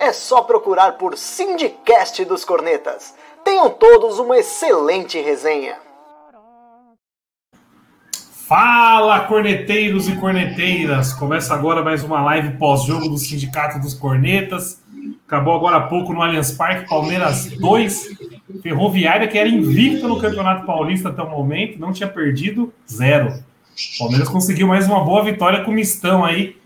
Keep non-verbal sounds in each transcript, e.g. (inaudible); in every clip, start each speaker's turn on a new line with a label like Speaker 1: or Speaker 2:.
Speaker 1: É só procurar por Sindicast dos Cornetas. Tenham todos uma excelente resenha.
Speaker 2: Fala, corneteiros e corneteiras! Começa agora mais uma live pós-jogo do Sindicato dos Cornetas. Acabou agora há pouco no Allianz Parque, Palmeiras 2, Ferroviária, que era invicta no Campeonato Paulista até o momento, não tinha perdido, zero. Palmeiras conseguiu mais uma boa vitória com o Mistão aí.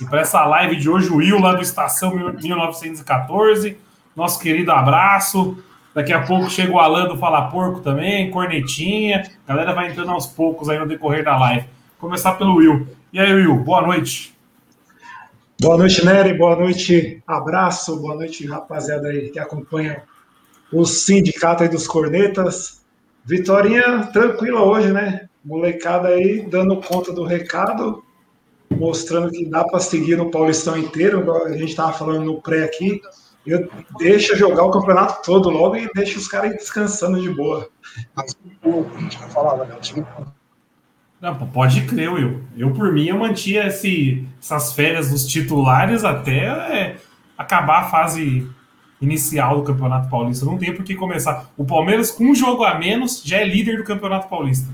Speaker 2: E para essa live de hoje, o Will lá do Estação 1914, nosso querido abraço. Daqui a pouco chega o Alan do Fala Porco também, cornetinha. A galera vai entrando aos poucos aí no decorrer da live. Vou começar pelo Will. E aí, Will, boa noite.
Speaker 3: Boa noite, Nery. Boa noite, abraço. Boa noite, rapaziada aí que acompanha o sindicato aí dos cornetas. Vitorinha tranquila hoje, né? Molecada aí dando conta do recado, mostrando que dá para seguir no Paulistão inteiro. A gente estava falando no pré aqui. Eu deixa jogar o campeonato todo logo e deixa os caras descansando de boa.
Speaker 2: Não, pode crer, Will. Eu, por mim, eu mantinha esse, essas férias dos titulares até é, acabar a fase inicial do Campeonato Paulista. Não tem por que começar. O Palmeiras, com um jogo a menos, já é líder do Campeonato Paulista.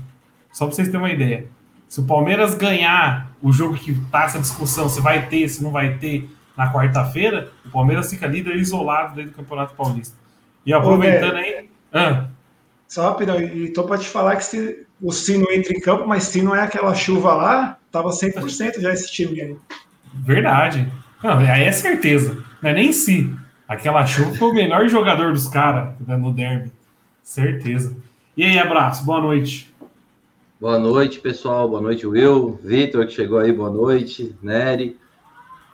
Speaker 2: Só para vocês terem uma ideia. Se o Palmeiras ganhar o jogo que tá essa discussão, se vai ter, se não vai ter, na quarta-feira, o Palmeiras fica líder isolado dentro do Campeonato Paulista. E aproveitando aí. Ah.
Speaker 3: Só rapidão, e tô para te falar que se, o Sino entra em campo, mas se não é aquela chuva lá, tava 100% já esse time aí.
Speaker 2: Verdade. Não, aí é certeza. Não é nem se. Aquela chuva foi o melhor jogador dos caras no derby. Certeza. E aí, abraço, boa noite.
Speaker 4: Boa noite, pessoal. Boa noite, Will. Vitor, que chegou aí, boa noite. Nery.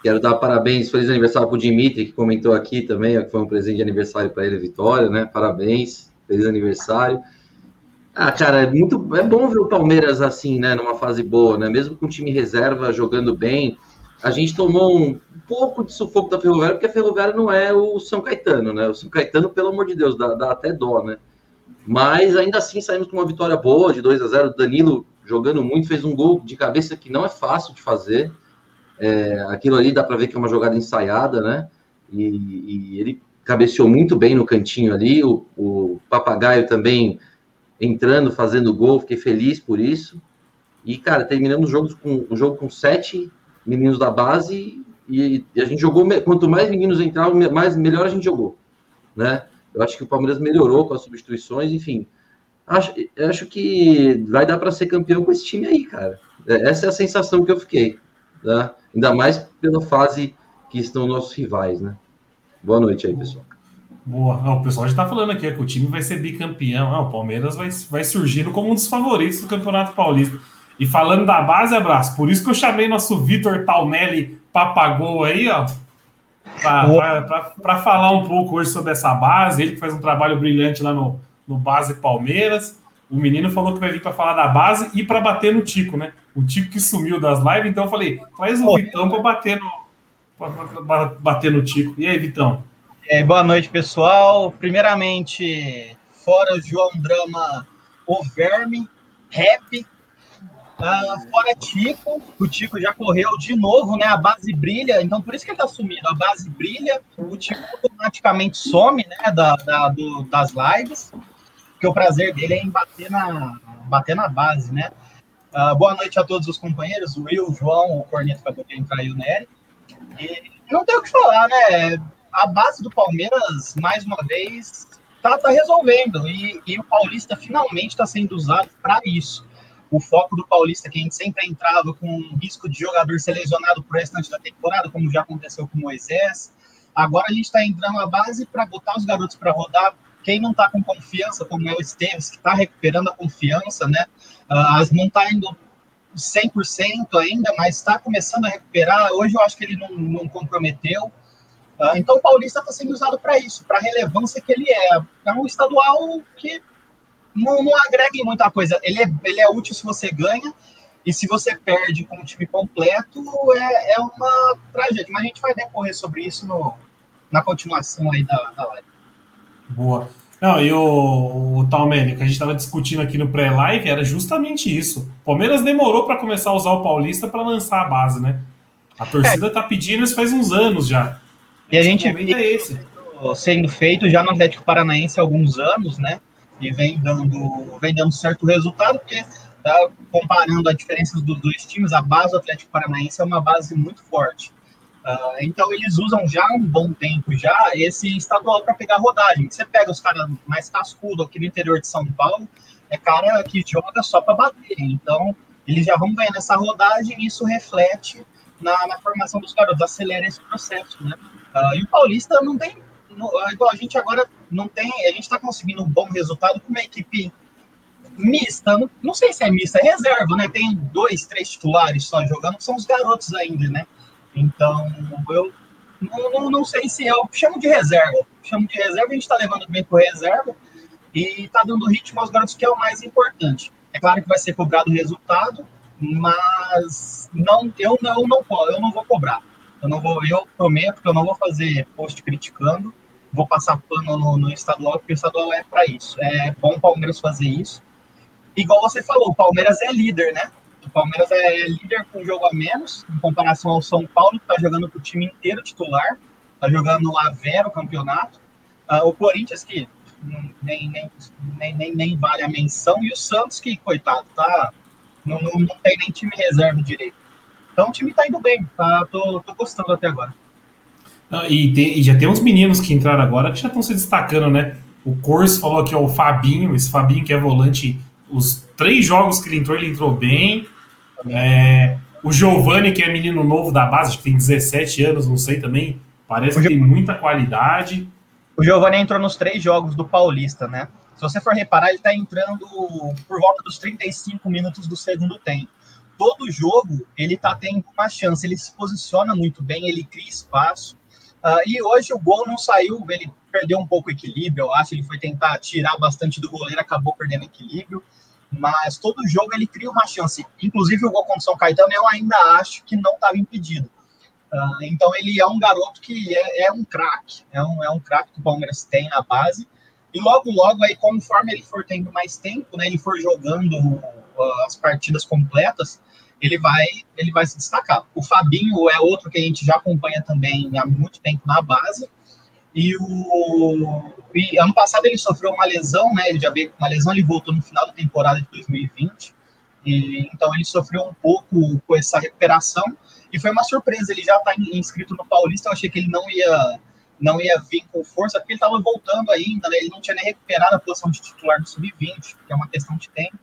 Speaker 4: Quero dar parabéns, feliz aniversário para o Dimitri, que comentou aqui também, que foi um presente de aniversário para ele, Vitória, né? Parabéns, feliz aniversário. Ah, cara, é muito é bom ver o Palmeiras assim, né? Numa fase boa, né? Mesmo com o time reserva jogando bem. A gente tomou um pouco de sufoco da Ferroviária, porque a Ferroviária não é o São Caetano, né? O São Caetano, pelo amor de Deus, dá, dá até dó, né? Mas ainda assim saímos com uma vitória boa de 2 a 0 Danilo jogando muito, fez um gol de cabeça que não é fácil de fazer. É, aquilo ali dá para ver que é uma jogada ensaiada, né? E, e, ele cabeceou muito bem no cantinho ali. O, o Papagaio também entrando, fazendo gol, fiquei feliz por isso. E, cara, terminamos o jogo com, o jogo com sete meninos da base e, e a gente jogou. Quanto mais meninos entravam, mais melhor a gente jogou, né? Eu acho que o Palmeiras melhorou com as substituições, enfim. Acho, acho que vai dar para ser campeão com esse time aí, cara. É, essa é a sensação que eu fiquei. Né? Ainda mais pela fase que estão nossos rivais, né? Boa noite aí, pessoal.
Speaker 2: Boa. o pessoal já está falando aqui que o time vai ser bicampeão. Ah, o Palmeiras vai, vai surgindo como um dos favoritos do Campeonato Paulista. E falando da base, abraço. Por isso que eu chamei nosso Vitor Talmelli Papagou aí, ó. Para falar um pouco hoje sobre essa base. Ele que faz um trabalho brilhante lá no, no Base Palmeiras. O menino falou que vai vir para falar da base e para bater no Tico, né? O Tico que sumiu das lives, então eu falei, faz o Vitão para bater no pra bater no Tico. E aí, Vitão?
Speaker 5: É, boa noite, pessoal. Primeiramente, fora João Drama, o Verme, Rap, uh, fora Tico, o Tico já correu de novo, né? A base brilha, então por isso que ele tá sumindo. A base brilha, o Tico automaticamente some, né? Da, da do, das lives porque o prazer dele é em bater na, bater na base, né? Uh, boa noite a todos os companheiros, o Will, o João, o Corneto para entrar e o Nery. E não tem o que falar, né? A base do Palmeiras, mais uma vez, tá, tá resolvendo. E, e o Paulista finalmente está sendo usado para isso. O foco do Paulista, que a gente sempre entrava com risco de jogador ser lesionado pro restante da temporada, como já aconteceu com o Moisés. Agora a gente está entrando na base para botar os garotos para rodar, quem não está com confiança, como é o Esteves, que está recuperando a confiança, né? Uh, não está indo 100% ainda, mas está começando a recuperar. Hoje eu acho que ele não, não comprometeu. Uh, então o Paulista está sendo usado para isso, para a relevância que ele é. É um estadual que não, não agrega em muita coisa. Ele é, ele é útil se você ganha, e se você perde com o time completo, é, é uma tragédia. Mas a gente vai decorrer sobre isso no, na continuação aí da, da live.
Speaker 2: Boa. Não, e o, o Talmene, que a gente estava discutindo aqui no pré-live, era justamente isso. O Palmeiras demorou para começar a usar o Paulista para lançar a base, né? A torcida está pedindo isso faz uns anos já.
Speaker 5: E a gente vê é esse. sendo feito já no Atlético Paranaense há alguns anos, né? E vem dando, vem dando certo resultado, porque tá, comparando a diferença dos dois times, a base do Atlético Paranaense é uma base muito forte. Uh, então eles usam já um bom tempo já esse estadual para pegar rodagem. Você pega os caras mais cascudos aqui no interior de São Paulo, é cara que joga só para bater. Então eles já vão ganhando essa rodagem e isso reflete na, na formação dos garotos, acelera esse processo, né? Uh, e o Paulista não tem, não, igual a gente agora não tem, a gente está conseguindo um bom resultado com uma equipe mista, não, não, sei se é mista, é reserva, né? Tem dois, três titulares só jogando, que são os garotos ainda, né? Então, eu não, não, não sei se eu chamo de reserva, chamo de reserva, a gente está levando bem por reserva e está dando ritmo aos garotos, que é o mais importante. É claro que vai ser cobrado o resultado, mas não, eu não, não, eu não vou cobrar. Eu não vou, eu prometo que eu não vou fazer post criticando, vou passar pano no, no estadual, porque o estadual é para isso. É bom o Palmeiras fazer isso. Igual você falou, o Palmeiras é líder, né? O Palmeiras é líder com jogo a menos, em comparação ao São Paulo, que está jogando com o time inteiro titular, está jogando lá Vera o campeonato. Uh, o Corinthians, que nem, nem, nem, nem, nem vale a menção, e o Santos, que, coitado, tá não, não, não tem nem time reserva direito. Então o time tá indo bem, tá, tô, tô gostando até agora.
Speaker 2: E, tem, e, já tem uns meninos que entraram agora que já estão se destacando, né? O Corso falou aqui, ó, o Fabinho, esse Fabinho que é volante, os três jogos que ele entrou, ele entrou bem. É, o Giovanni, que é menino novo da base, acho que tem 17 anos, não sei também, parece que tem muita qualidade.
Speaker 5: O Giovanni entrou nos três jogos do Paulista, né? Se você for reparar, ele está entrando por volta dos 35 minutos do segundo tempo. Todo jogo ele está tendo uma chance, ele se posiciona muito bem, ele cria espaço. Uh, e hoje o gol não saiu, ele perdeu um pouco o equilíbrio, eu acho. Ele foi tentar tirar bastante do goleiro, acabou perdendo equilíbrio. Mas todo jogo ele cria uma chance. Inclusive o gol contra o São Caetano, eu ainda acho que não estava impedido. Uh, então ele é um garoto que é, é um craque, é um, é um craque que o Palmeiras tem na base. E logo, logo, aí, conforme ele for tendo mais tempo, né, ele for jogando uh, as partidas completas, ele vai, ele vai se destacar. O Fabinho é outro que a gente já acompanha também há muito tempo na base. E o e ano passado ele sofreu uma lesão, né? Ele já veio com uma lesão, ele voltou no final da temporada de 2020. E, então ele sofreu um pouco com essa recuperação e foi uma surpresa. Ele já está inscrito no Paulista. Eu achei que ele não ia não ia vir com força, porque ele estava voltando ainda, né? ele não tinha nem recuperado a posição de titular do sub-20, que é uma questão de tempo.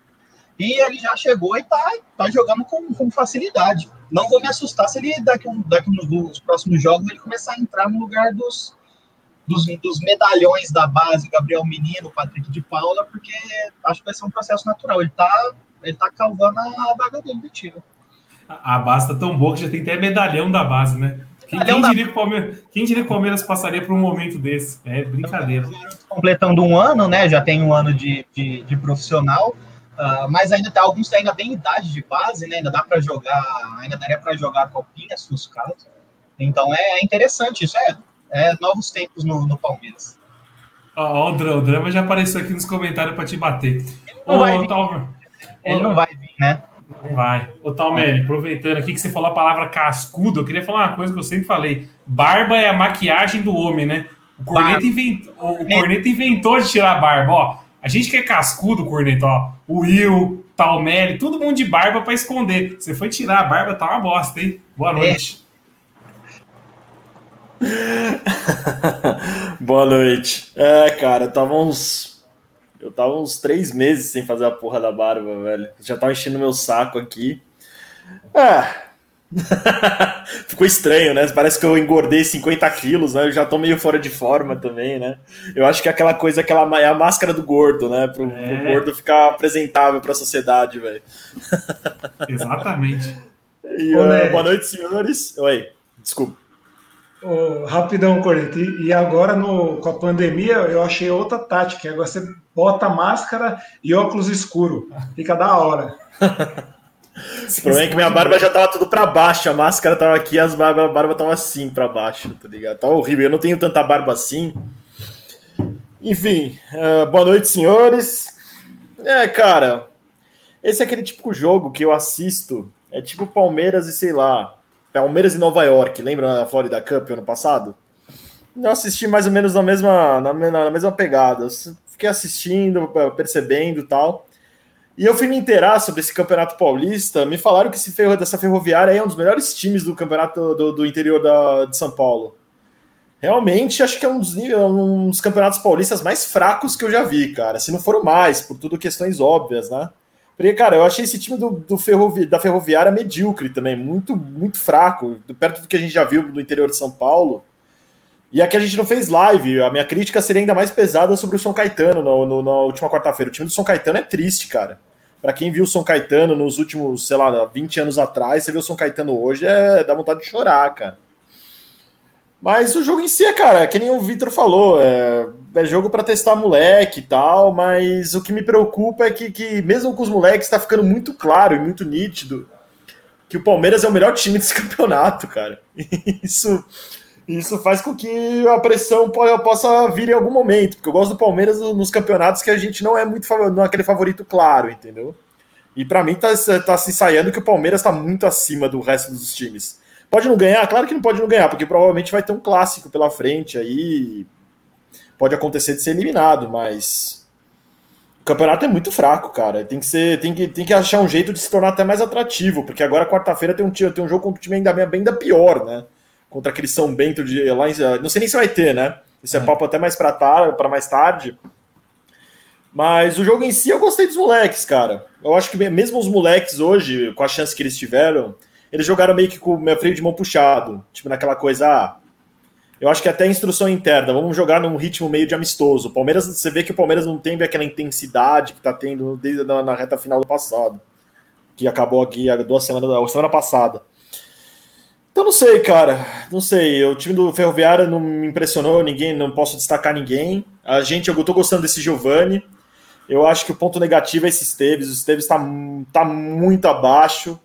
Speaker 5: E ele já chegou e está tá jogando com, com, facilidade. Não vou me assustar se ele, daqui, daqui nos, nos próximos jogos, ele começar a entrar no lugar dos, dos, dos, medalhões da base, Gabriel Menino, Patrick de Paula, porque acho que vai ser um processo natural. Ele está ele tá calvando a vaga dele do time.
Speaker 2: A base tá tão boa que já tem até medalhão da base, né? Quem, quem, diria que o Palmeiras, quem diria que o Palmeiras passaria por um momento desse? É brincadeira.
Speaker 5: Completando um ano, né? Já tem um ano de, de, de profissional, uh, mas ainda tem alguns ainda tem idade de base, né? Ainda dá para jogar, ainda daria para jogar copinha, se fosse caso. Então é, é, interessante isso, é, é novos tempos no, no Palmeiras.
Speaker 2: Ó, oh, o drama já apareceu aqui nos comentários para te bater.
Speaker 5: Ele não, oh, vai, vir. Ele não vai vir, né?
Speaker 2: Vai. Ô, Talmere, aproveitando aqui que você falou a palavra cascudo, eu queria falar uma coisa que eu sempre falei. Barba é a maquiagem do homem, né? O Corneta, inventou, o Corneta inventou de tirar a barba, ó. A gente que é cascudo, Corneta, ó. O Will, Talmere, todo mundo de barba para esconder. Você foi tirar a barba, tá uma bosta, hein? Boa noite.
Speaker 6: É. (laughs) Boa noite. É, cara, tava uns eu tava uns três meses sem fazer a porra da barba, velho. Já tava enchendo meu saco aqui. Ah. (laughs) Ficou estranho, né? Parece que eu engordei 50 quilos, né? Eu já tô meio fora de forma também, né? Eu acho que é aquela coisa, aquela é a máscara do gordo, né? Pro, é. pro gordo ficar apresentável pra sociedade, velho. (laughs)
Speaker 2: Exatamente.
Speaker 6: E, uh, boa noite, senhores. Oi, desculpa.
Speaker 3: Oh, rapidão, Corinthians. E agora, no, com a pandemia, eu achei outra tática. Agora você bota máscara e óculos escuro. Fica da hora. (laughs)
Speaker 6: o problema é que minha barba já tava tudo pra baixo. A máscara tava aqui, as barba, a barba tava assim pra baixo, tá ligado? Tá horrível. Eu não tenho tanta barba assim. Enfim, uh, boa noite, senhores. É, cara, esse é aquele típico jogo que eu assisto. É tipo Palmeiras e sei lá, Palmeiras e Nova York, lembra na Florida Cup ano passado? Eu assisti mais ou menos na mesma, na, na mesma pegada. Eu fiquei assistindo, percebendo tal. E eu fui me inteirar sobre esse campeonato paulista. Me falaram que esse ferro dessa ferroviária é um dos melhores times do campeonato do, do interior da, de São Paulo. Realmente, acho que é um dos, um dos campeonatos paulistas mais fracos que eu já vi, cara. Se não for mais, por tudo questões óbvias, né? Porque, cara, eu achei esse time do, do ferrovi da Ferroviária medíocre também, muito, muito fraco, perto do que a gente já viu no interior de São Paulo. E aqui a gente não fez live, a minha crítica seria ainda mais pesada sobre o São Caetano no, no, na última quarta-feira. O time do São Caetano é triste, cara. Para quem viu o São Caetano nos últimos, sei lá, 20 anos atrás, você vê o São Caetano hoje, é dá vontade de chorar, cara. Mas o jogo em si, cara, é que nem o Vitor falou, é, é jogo para testar moleque e tal, mas o que me preocupa é que, que mesmo com os moleques, está ficando muito claro e muito nítido que o Palmeiras é o melhor time desse (laughs) campeonato, cara. Isso, isso faz com que a pressão possa vir em algum momento, porque eu gosto do Palmeiras nos campeonatos que a gente não é muito não é aquele favorito claro, entendeu? E para mim tá, tá se ensaiando que o Palmeiras está muito acima do resto dos times. Pode não ganhar? Claro que não pode não ganhar, porque provavelmente vai ter um clássico pela frente aí. Pode acontecer de ser eliminado, mas o campeonato é muito fraco, cara. Tem que ser, tem que, tem que achar um jeito de se tornar até mais atrativo, porque agora quarta-feira tem um tem um jogo contra o time ainda bem, ainda pior, né? Contra aquele São Bento de lá, em, não sei nem se vai ter, né? Isso é, é papo até mais para tarde, para mais tarde. Mas o jogo em si eu gostei dos moleques, cara. Eu acho que mesmo os moleques hoje, com a chance que eles tiveram, eles jogaram meio que com o meu freio de mão puxado. Tipo, naquela coisa, ah, eu acho que até instrução interna, vamos jogar num ritmo meio de amistoso. O Palmeiras, você vê que o Palmeiras não tem aquela intensidade que tá tendo desde na, na reta final do passado, que acabou aqui há duas semanas, a semana passada. Então não sei, cara, não sei. O time do Ferroviário não me impressionou, ninguém, não posso destacar ninguém. A gente, eu tô gostando desse Giovani. Eu acho que o ponto negativo é esse Esteves. O Esteves está tá muito abaixo.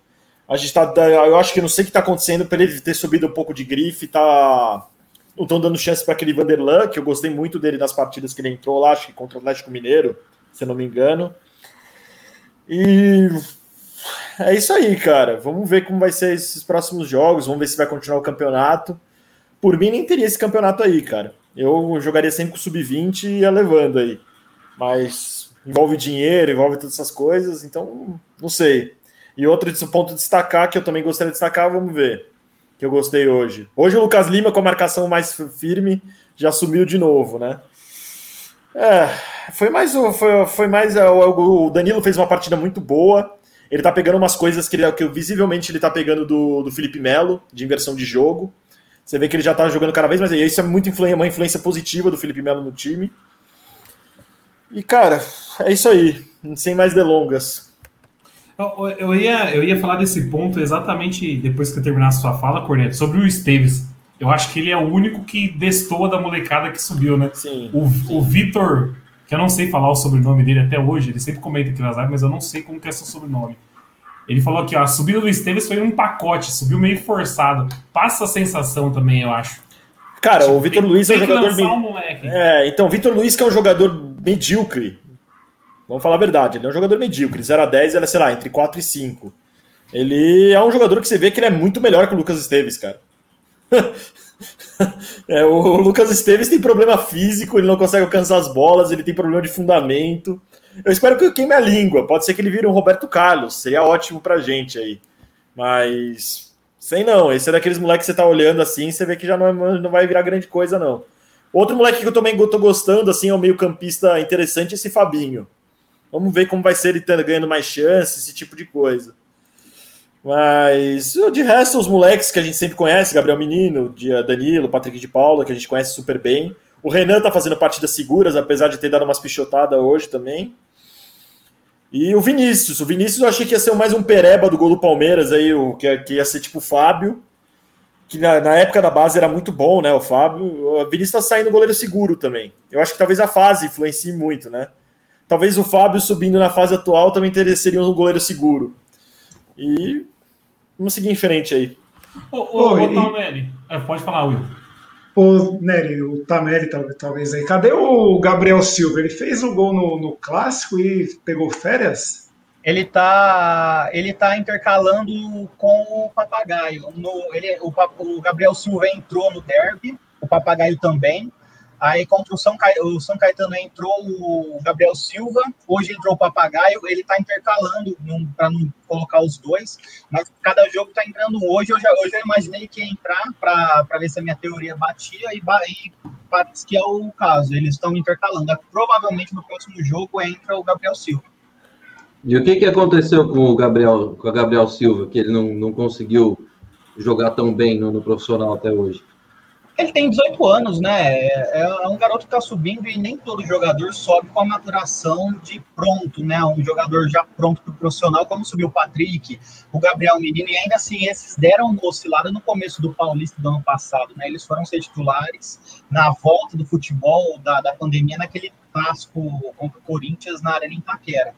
Speaker 6: A gente tá. Eu acho que não sei o que está acontecendo para ele ter subido um pouco de grife, tá. Não estão dando chance para aquele Vanderlan, que eu gostei muito dele nas partidas que ele entrou lá, acho que contra o Atlético Mineiro, se eu não me engano. E é isso aí, cara. Vamos ver como vai ser esses próximos jogos, vamos ver se vai continuar o campeonato. Por mim, nem teria esse campeonato aí, cara. Eu jogaria sempre com sub-20 e ia levando aí. Mas envolve dinheiro, envolve todas essas coisas, então não sei. E outro ponto de destacar, que eu também gostaria de destacar, vamos ver, que eu gostei hoje. Hoje o Lucas Lima, com a marcação mais firme, já sumiu de novo, né? É, foi mais. Foi, foi mais o Danilo fez uma partida muito boa. Ele tá pegando umas coisas que, ele, que visivelmente ele tá pegando do, do Felipe Melo, de inversão de jogo. Você vê que ele já tá jogando cada vez mais. E isso é muito influência, uma influência positiva do Felipe Melo no time. E, cara, é isso aí. Sem mais delongas.
Speaker 2: Eu, ia, eu ia falar desse ponto exatamente depois que eu terminasse sua fala, Corneto, sobre o Esteves. Eu acho que ele é o único que destoa da molecada que subiu, né?
Speaker 6: Sim.
Speaker 2: O, o Vitor, que eu não sei falar o sobrenome dele até hoje, ele sempre comenta aqui nas lives, mas eu não sei como que é seu sobrenome. Ele falou aqui, ó, a subida do Esteves foi um pacote, subiu meio forçado. Passa a sensação também, eu acho.
Speaker 6: Cara, tipo, o Vitor Luiz é um jogador. Um é, então, o Vitor Luiz, que é um jogador medíocre, Vamos falar a verdade, ele é um jogador medíocre. 0 a 10, ele é, sei lá, entre 4 e 5. Ele é um jogador que você vê que ele é muito melhor que o Lucas Esteves, cara. (laughs) (laughs) é, o Lucas Esteves tem problema físico, ele não consegue alcançar as bolas, ele tem problema de fundamento. Eu espero que eu queime a língua. Pode ser que ele vire um Roberto Carlos, seria ótimo pra gente aí. Mas, sei não, esse é daqueles moleques que você tá olhando assim, você vê que já não, é, não vai virar grande coisa, não. Outro moleque que eu também tô gostando, assim, é o meio-campista interessante, esse Fabinho. Vamos ver como vai ser ele ganhando mais chances, esse tipo de coisa. Mas de resto, os moleques que a gente sempre conhece, Gabriel Menino, Danilo, Patrick de Paula, que a gente conhece super bem. O Renan tá fazendo partidas seguras, apesar de ter dado umas pichotadas hoje também. E o Vinícius. O Vinícius eu achei que ia ser mais um pereba do gol do Palmeiras aí, o, que, que ia ser tipo o Fábio. que na, na, época da base era muito bom, né? O Fábio. O Vinícius está saindo goleiro seguro também. Eu acho que talvez a fase influencie muito, né? Talvez o Fábio subindo na fase atual também seria um goleiro seguro. E vamos seguir em frente aí.
Speaker 2: Ô, ô, ô, Tameri. É, pode falar, Will.
Speaker 3: Ô, Nery, o Tameri talvez aí. Cadê o Gabriel Silva? Ele fez o gol no, no clássico e pegou férias?
Speaker 5: ele tá, ele tá intercalando com o Papagaio. No, ele, o, o Gabriel Silva entrou no derby, o Papagaio também. Aí contra o São, o São Caetano entrou o Gabriel Silva, hoje entrou o Papagaio, ele tá intercalando para não colocar os dois, mas cada jogo tá entrando hoje. Eu já, eu imaginei que ia entrar para ver se a minha teoria batia e, e parece que é o caso. Eles estão intercalando. Provavelmente no próximo jogo entra o Gabriel Silva.
Speaker 4: E o que, que aconteceu com o Gabriel, com o Gabriel Silva, que ele não, não conseguiu jogar tão bem no, no profissional até hoje?
Speaker 5: Ele tem 18 anos, né? É, é um garoto que está subindo e nem todo jogador sobe com a maturação de pronto, né? Um jogador já pronto para o profissional, como subiu o Patrick, o Gabriel Menino, e ainda assim esses deram uma oscilada no começo do Paulista do ano passado, né? Eles foram ser titulares na volta do futebol da, da pandemia naquele clássico contra o Corinthians na Arena Itaquera.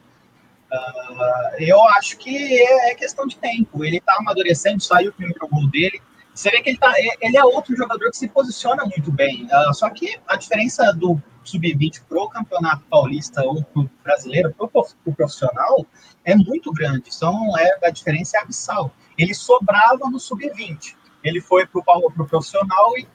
Speaker 5: Uh, eu acho que é, é, questão de tempo. Ele está amadurecendo, saiu o primeiro gol dele. Você vê que ele, tá, ele é outro jogador que se posiciona muito bem. Uh, só que a diferença do sub-20 pro campeonato paulista ou pro brasileiro, pro, pro profissional, é muito grande. São, é, a diferença é abissal. Ele sobrava no sub-20. Ele foi pro, pro profissional e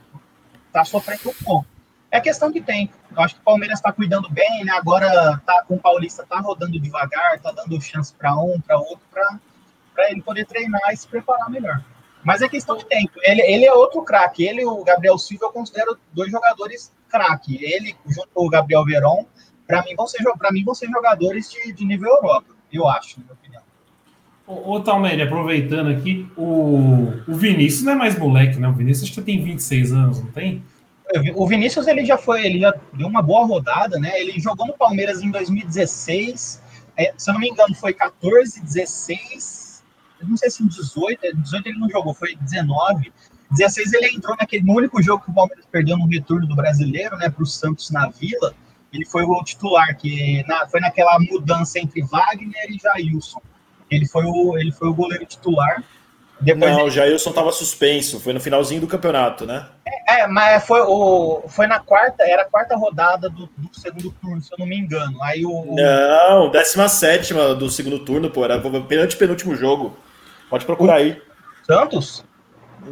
Speaker 5: está sofrendo um pouco. É questão de tempo. Eu acho que o Palmeiras está cuidando bem, né? Agora tá com o Paulista tá rodando devagar, tá dando chance para um, para outro, para ele poder treinar e se preparar melhor. Mas é questão de tempo. Ele, ele é outro craque. Ele e o Gabriel Silva eu considero dois jogadores craque. Ele junto com o Gabriel Veron, para mim vão ser mim vão ser jogadores de, de nível Europa. Eu acho, na minha opinião.
Speaker 2: Ô, ô Talmere, aproveitando aqui, o, o Vinícius não é mais moleque, né? O Vinícius acho que tem 26 anos, não tem?
Speaker 5: O Vinícius ele já foi, ele já deu uma boa rodada, né? Ele jogou no Palmeiras em 2016, é, se eu não me engano, foi 14, 16, não sei se em 18, 18 ele não jogou, foi 19. 16 ele entrou naquele no único jogo que o Palmeiras perdeu no retorno do brasileiro, né, para o Santos na Vila. Ele foi o titular, que na, foi naquela mudança entre Wagner e Jailson. Ele foi o, ele foi o goleiro titular.
Speaker 6: Depois não, ele... o Jailson estava suspenso, foi no finalzinho do campeonato, né?
Speaker 5: É, é, mas foi, o, foi na quarta, era a quarta rodada do, do segundo turno, se eu não me engano. Aí o,
Speaker 6: Não, 17 do segundo turno, pô, era o penúltimo, penúltimo jogo. Pode procurar aí.
Speaker 5: Santos?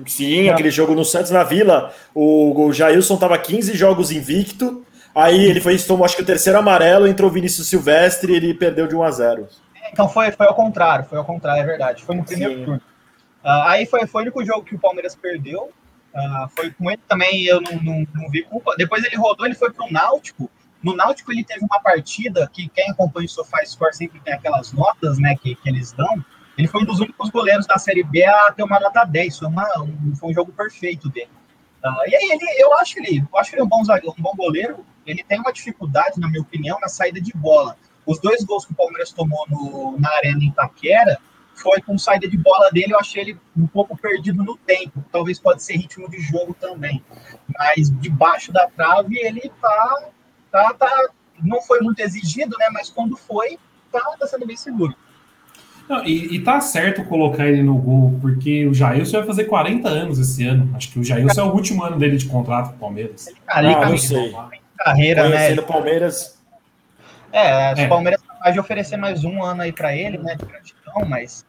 Speaker 6: Sim, aquele jogo no Santos na Vila. O, o Jailson tava 15 jogos invicto. Aí ele foi, tomou acho que o terceiro amarelo, entrou o Vinícius Silvestre e ele perdeu de 1 a 0
Speaker 5: Então foi, foi ao contrário, foi ao contrário, é verdade. Foi no primeiro Sim. turno. Uh, aí foi, foi o único jogo que o Palmeiras perdeu. Uh, foi com ele também, eu não, não, não, vi culpa. Depois ele rodou, ele foi para o Náutico. No Náutico ele teve uma partida que quem acompanha o Sofá Score sempre tem aquelas notas né, que, que eles dão. Ele foi um dos únicos goleiros da Série B a ter uma nota 10. Foi, uma, um, foi um jogo perfeito dele. Uh, e aí ele, eu acho ele, eu acho ele um bom, um bom goleiro. Ele tem uma dificuldade, na minha opinião, na saída de bola. Os dois gols que o Palmeiras tomou no, na arena Itaquera, foi com saída de bola dele, eu achei ele um pouco perdido no tempo. Talvez pode ser ritmo de jogo também. Mas debaixo da trave ele tá, tá, tá não foi muito exigido, né? Mas quando foi, tá, tá sendo bem seguro.
Speaker 2: Não, e, e tá certo colocar ele no gol, porque o Jailson vai fazer 40 anos esse ano. Acho que o Jailson é o último ano dele de contrato com o Palmeiras. Ele,
Speaker 6: ah, não sei.
Speaker 5: Carreira, né?
Speaker 6: Palmeiras.
Speaker 5: É, é. o Palmeiras é capaz de oferecer mais um ano aí para ele, né? De gratidão, mas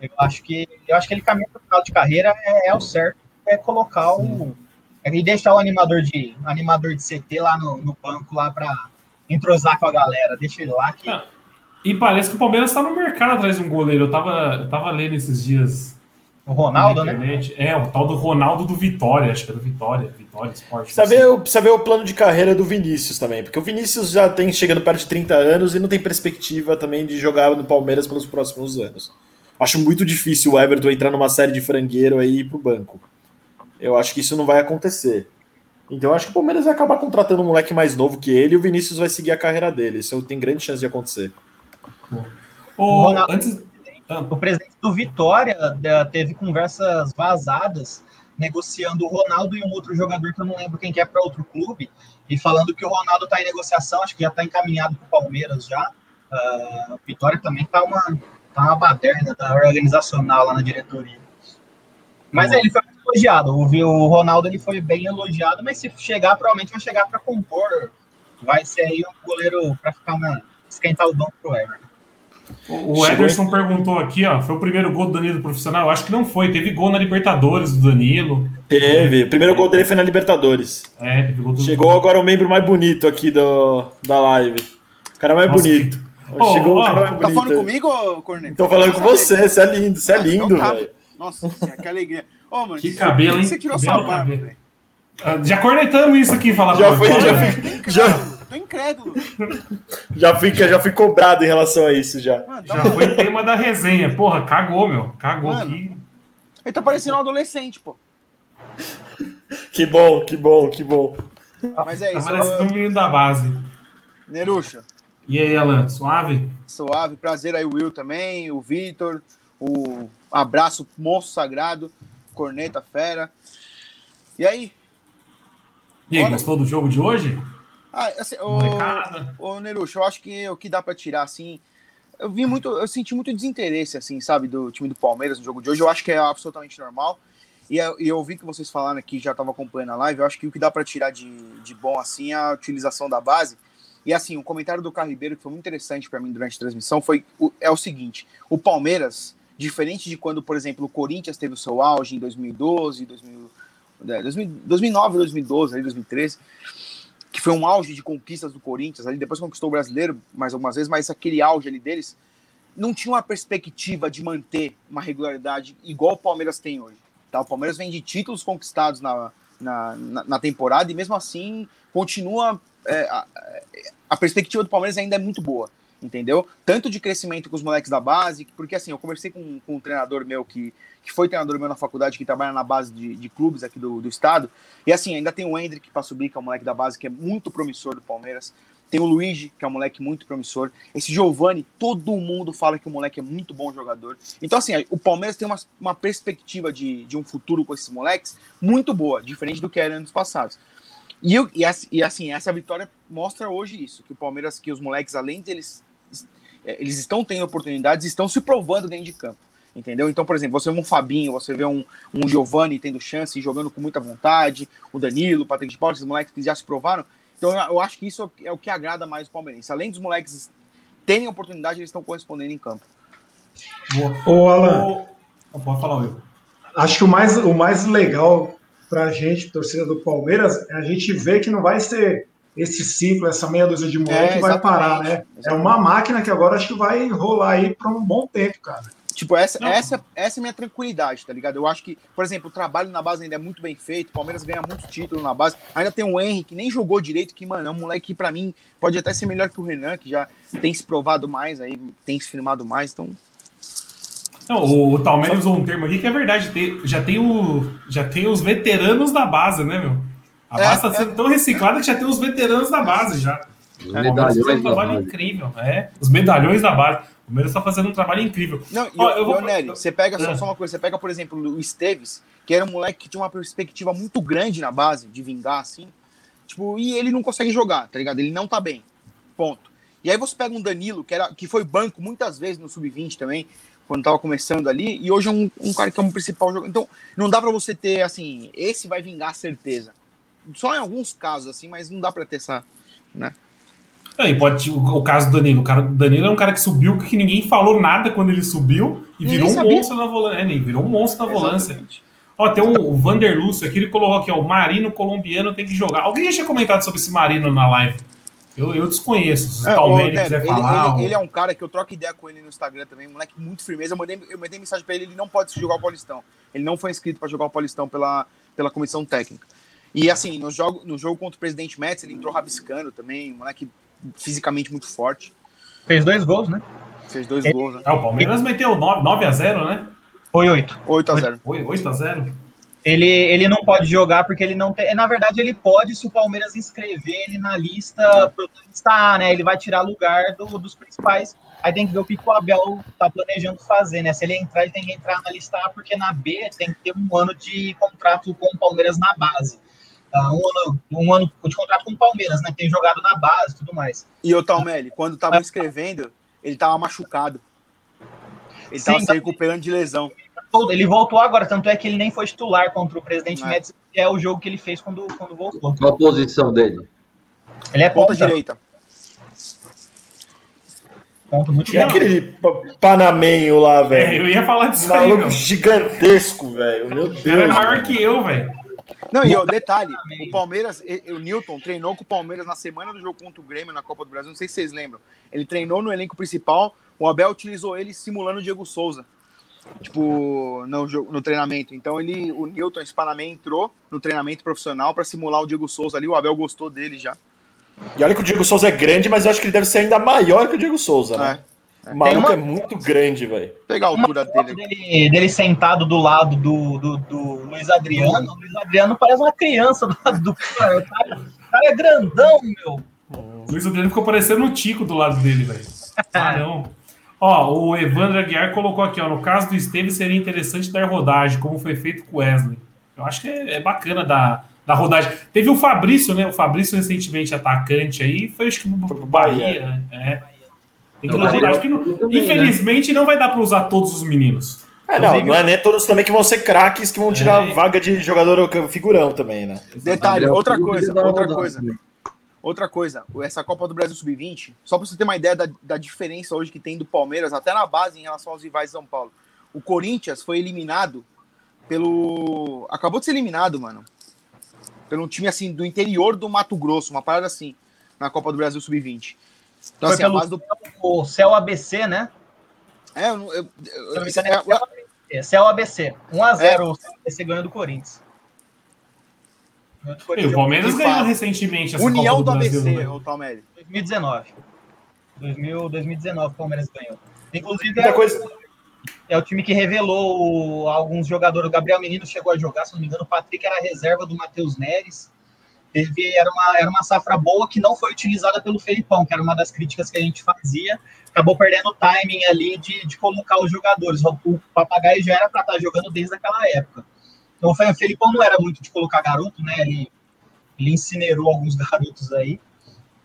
Speaker 5: eu acho que eu acho que ele caminha para o final de carreira é, é, o certo, é colocar o é, e deixar o animador de animador de CT lá no, no banco lá para entrosar com a galera, deixa ele lá que ah,
Speaker 2: e parece que o Palmeiras está no mercado atrás de um goleiro. Eu tava, eu tava lendo esses dias.
Speaker 5: O Ronaldo, né?
Speaker 2: É, o tal do Ronaldo do Vitória, acho que é do Vitória, Vitória Esporte.
Speaker 6: Precisa ver, precisa ver o plano de carreira do Vinícius também, porque o Vinícius já tem chegando perto de 30 anos e não tem perspectiva também de jogar no Palmeiras pelos próximos anos. Acho muito difícil o Everton entrar numa série de frangueiro aí e pro banco. Eu acho que isso não vai acontecer. Então eu acho que o Palmeiras vai acabar contratando um moleque mais novo que ele e o Vinícius vai seguir a carreira dele. Isso tem grande chance de acontecer.
Speaker 5: O, Ronaldo, antes... Ah. o presidente do Vitória teve conversas vazadas negociando o Ronaldo e um outro jogador que eu não lembro quem que é para outro clube, e falando que o Ronaldo está em negociação, acho que já está encaminhado para o Palmeiras já. Uh, Vitória também está uma, tá uma baderna tá organizacional lá na diretoria. Mas é, ele foi elogiado. O, o Ronaldo ele foi bem elogiado, mas se chegar, provavelmente vai chegar para compor. Vai ser aí um goleiro para ficar na, esquentar o banco pro Everton.
Speaker 2: O Ederson perguntou aqui, ó, foi o primeiro gol do Danilo profissional? Eu acho que não foi, teve gol na Libertadores do Danilo.
Speaker 6: Teve, o primeiro gol dele foi na Libertadores. É, teve gol do Chegou agora o membro mais bonito aqui do, da live. O cara mais Nossa, bonito.
Speaker 7: Que... Chegou oh, o cara mais tá bonito. Tá falando comigo, Cornélio?
Speaker 6: Tô falando com você, você é lindo, você é lindo, tá. velho.
Speaker 7: Nossa, que alegria.
Speaker 2: Oh, mano, que cabelo, hein? Você tirou sua barba, velho. Ah, já cornetamos isso aqui, falar
Speaker 6: Já foi, já, já,
Speaker 7: tô incrédulo. (laughs)
Speaker 6: já, fui, já fui cobrado em relação a isso, já.
Speaker 2: Mano, tá já foi tema da resenha. Porra, cagou, meu. Cagou Mano, aqui.
Speaker 7: Ele tá parecendo um adolescente, pô.
Speaker 6: Que bom, que bom, que bom.
Speaker 7: Mas é isso.
Speaker 2: Tá parecendo um menino da base.
Speaker 7: Neruxa.
Speaker 2: E aí, Alan, suave?
Speaker 7: Suave, prazer aí, o Will também, o Vitor, o abraço, moço sagrado, corneta fera. E aí?
Speaker 2: E aí, gostou do jogo de hoje?
Speaker 7: Ah, assim, o, o Nerucho, eu acho que o que dá para tirar, assim, eu vi muito, eu senti muito desinteresse, assim, sabe, do time do Palmeiras no jogo de hoje. Eu acho que é absolutamente normal. E eu, eu vi que vocês falaram aqui, já estava acompanhando a live. Eu acho que o que dá para tirar de, de bom, assim, é a utilização da base. E assim, um comentário do Carlos Ribeiro que foi muito interessante para mim durante a transmissão foi o, é o seguinte: o Palmeiras, diferente de quando, por exemplo, o Corinthians teve o seu auge em 2012, 2000, 2009, 2012, ali, 2013 que foi um auge de conquistas do Corinthians, ali depois conquistou o brasileiro mais algumas vezes, mas aquele auge ali deles não tinha uma perspectiva de manter uma regularidade igual o Palmeiras tem hoje. Tá? O Palmeiras vem de títulos conquistados na, na, na, temporada e mesmo assim continua. É, a, a perspectiva do Palmeiras ainda é muito boa entendeu? Tanto de crescimento com os moleques da base, porque assim, eu conversei com, com um treinador meu que, que foi treinador meu na faculdade, que trabalha na base de, de clubes aqui do, do estado, e assim, ainda tem o Hendrick para subir, que é um moleque da base que é muito promissor do Palmeiras, tem o Luigi, que é um moleque muito promissor, esse Giovani, todo mundo fala que o moleque é muito bom jogador, então assim, o Palmeiras tem uma, uma perspectiva de, de um futuro com esses moleques muito boa, diferente do que era anos passados. E, eu, e, assim, essa vitória mostra hoje isso, que o Palmeiras, que os moleques, além deles é, eles estão tendo oportunidades, estão se provando dentro de campo. Entendeu? Então, por exemplo, você vê um Fabinho, você vê um, um Giovanni tendo chance, jogando com muita vontade, o Danilo, o Patrick de Paula, esses moleques que já se provaram. Então, eu acho que isso é o que agrada mais o Palmeirense. Além dos moleques terem oportunidade, eles estão correspondendo em campo.
Speaker 3: Ô, Alan. Pode falar, eu. Acho que o mais, o mais legal para a gente, torcida do Palmeiras, é a gente ver que não vai ser esse ciclo, essa meia dúzia de moleque é, vai parar, né? Exatamente. É uma máquina que agora acho que vai rolar aí por um bom tempo, cara.
Speaker 7: Tipo, essa, essa, essa é a minha tranquilidade, tá ligado? Eu acho que, por exemplo, o trabalho na base ainda é muito bem feito, o Palmeiras ganha muito título na base. Ainda tem o Henry, que nem jogou direito, que, mano, é um moleque que, pra mim, pode até ser melhor que o Renan, que já tem se provado mais, aí tem se firmado mais, então.
Speaker 2: Não, o, o Talmere usou um termo aqui que é verdade, já, tem o, já tem os veteranos da base, né, meu? A base está é, sendo é. tão reciclada que já tem os veteranos da base já. Os é, medalhões um trabalho incrível. É, os medalhões da base. O Palmeiras está fazendo um trabalho incrível.
Speaker 7: Não, Ó, eu, eu vou... Nery, você pega só, só, uma coisa, você pega, por exemplo, o Esteves, que era um moleque que tinha uma perspectiva muito grande na base, de vingar, assim. Tipo, e ele não consegue jogar, tá ligado? Ele não tá bem. Ponto. E aí você pega um Danilo, que, era, que foi banco muitas vezes no Sub-20 também, quando tava começando ali, e hoje é um, um cara que é um principal jogador. Então, não dá para você ter, assim, esse vai vingar certeza só em alguns casos, assim, mas não dá para ter essa. Né?
Speaker 2: É, e pode o, o, caso do Danilo. O cara, Danilo é um cara que subiu que ninguém falou nada quando ele subiu e virou um monstro na volância. É, virou um monstro na volância. Ó, tem um, o Vander Lúcio aqui, ele colocou aqui, ó, o Marino colombiano tem que jogar. Alguém já tinha comentado sobre esse Marino na live? Eu, eu desconheço. Se é, o
Speaker 7: quiser ele, falar. Ele, ou... ele, é um cara que eu troco ideia com ele no Instagram também, moleque muito firmeza. Eu mandei, eu mandei mensagem para ele, ele não pode jogar o Paulistão. Ele não foi inscrito para jogar o Paulistão pela, pela comissão técnica. E assim, no jogo, no jogo contra o presidente Metz, ele entrou rabiscando também, um moleque fisicamente muito forte.
Speaker 5: Fez dois gols, né?
Speaker 7: Fez dois gols, né?
Speaker 2: É, o Palmeiras meteu 9, 9 a 0 né?
Speaker 5: Foi 8.
Speaker 7: 8 a 0
Speaker 2: 8 a 0
Speaker 5: Ele, ele não pode jogar porque ele não tem. Na verdade, ele pode se o Palmeiras inscrever ele na lista está, né? Ele vai tirar lugar do, dos principais. Aí tem que ver o que o Abel tá planejando fazer, né? Se ele entrar, ele tem que entrar na lista A, porque na B tem que ter um ano de contrato com o Palmeiras na base. Uh, um, ano, um ano de contrato com o Palmeiras, né? Tem jogado na base e tudo mais.
Speaker 7: E o Talmelli, quando tava inscrevendo, ele tava machucado. Ele Sim, tava se recuperando de lesão.
Speaker 5: Ele voltou agora, tanto é que ele nem foi titular contra o presidente é. Médici, que é o jogo que ele fez quando, quando voltou.
Speaker 4: Qual a posição dele?
Speaker 7: Ele é ponta, ponta direita.
Speaker 6: Ponto muito Tinha aquele panamenho lá, é, velho.
Speaker 2: É, eu ia falar disso
Speaker 6: Maluco aí, gigantesco, velho. Meu Deus. Era
Speaker 2: é maior que eu, velho.
Speaker 7: Não, e o detalhe, o Palmeiras, o Newton treinou com o Palmeiras na semana do jogo contra o Grêmio na Copa do Brasil, não sei se vocês lembram. Ele treinou no elenco principal, o Abel utilizou ele simulando o Diego Souza tipo, no, no treinamento. Então ele, o Newton Spanamé entrou no treinamento profissional para simular o Diego Souza ali. O Abel gostou dele já.
Speaker 6: E olha que o Diego Souza é grande, mas eu acho que ele deve ser ainda maior que o Diego Souza, né? É. O maluco uma... é muito grande, velho.
Speaker 5: Pegar a altura dele. dele. dele. sentado do lado do, do, do Luiz Adriano. O Luiz Adriano parece uma criança do lado do cara. O cara, o cara é grandão, meu.
Speaker 2: O Luiz Adriano ficou parecendo um Tico do lado dele, velho. Ah, não. Ó, o Evandro Aguiar colocou aqui, ó, no caso do Esteves seria interessante dar rodagem, como foi feito com o Wesley. Eu acho que é, é bacana dar, dar rodagem. Teve o Fabrício, né? O Fabrício recentemente atacante aí, foi acho que o Bahia, né? Tem dar rodagem, que não, né? infelizmente não vai dar para usar todos os meninos.
Speaker 6: É, não, não é nem todos também que vão ser craques que vão tirar é. vaga de jogador figurão também, né?
Speaker 7: Detalhe, outra coisa, outra coisa. Outra coisa, essa Copa do Brasil Sub-20, só para você ter uma ideia da, da diferença hoje que tem do Palmeiras, até na base em relação aos rivais de São Paulo. O Corinthians foi eliminado pelo. Acabou de ser eliminado, mano. Pelo um time assim do interior do Mato Grosso, uma parada assim, na Copa do Brasil Sub-20.
Speaker 5: Então, foi assim, pelo do... o Céu ABC, né?
Speaker 7: É, eu, eu,
Speaker 5: eu, é, Céu ABC. 1x0 é. o Céu ABC ganhando do Corinthians.
Speaker 2: E o Palmeiras ganhou recentemente
Speaker 7: essa União Copa do, do ABC, Brasil, né? o Palmeiras.
Speaker 5: 2019. 2000, 2019 o Palmeiras ganhou. Inclusive, é, coisa... é o time que revelou alguns jogadores. O Gabriel Menino chegou a jogar, se não me engano, o Patrick era reserva do Matheus Neres. Teve, era, uma, era uma safra boa que não foi utilizada pelo Felipão, que era uma das críticas que a gente fazia. Acabou perdendo o timing ali de, de colocar os jogadores. O, Papagaio já era para estar tá jogando desde aquela época. Então o Felipão não era muito de colocar garoto, né? Ele, ele incinerou alguns (laughs) garotos aí,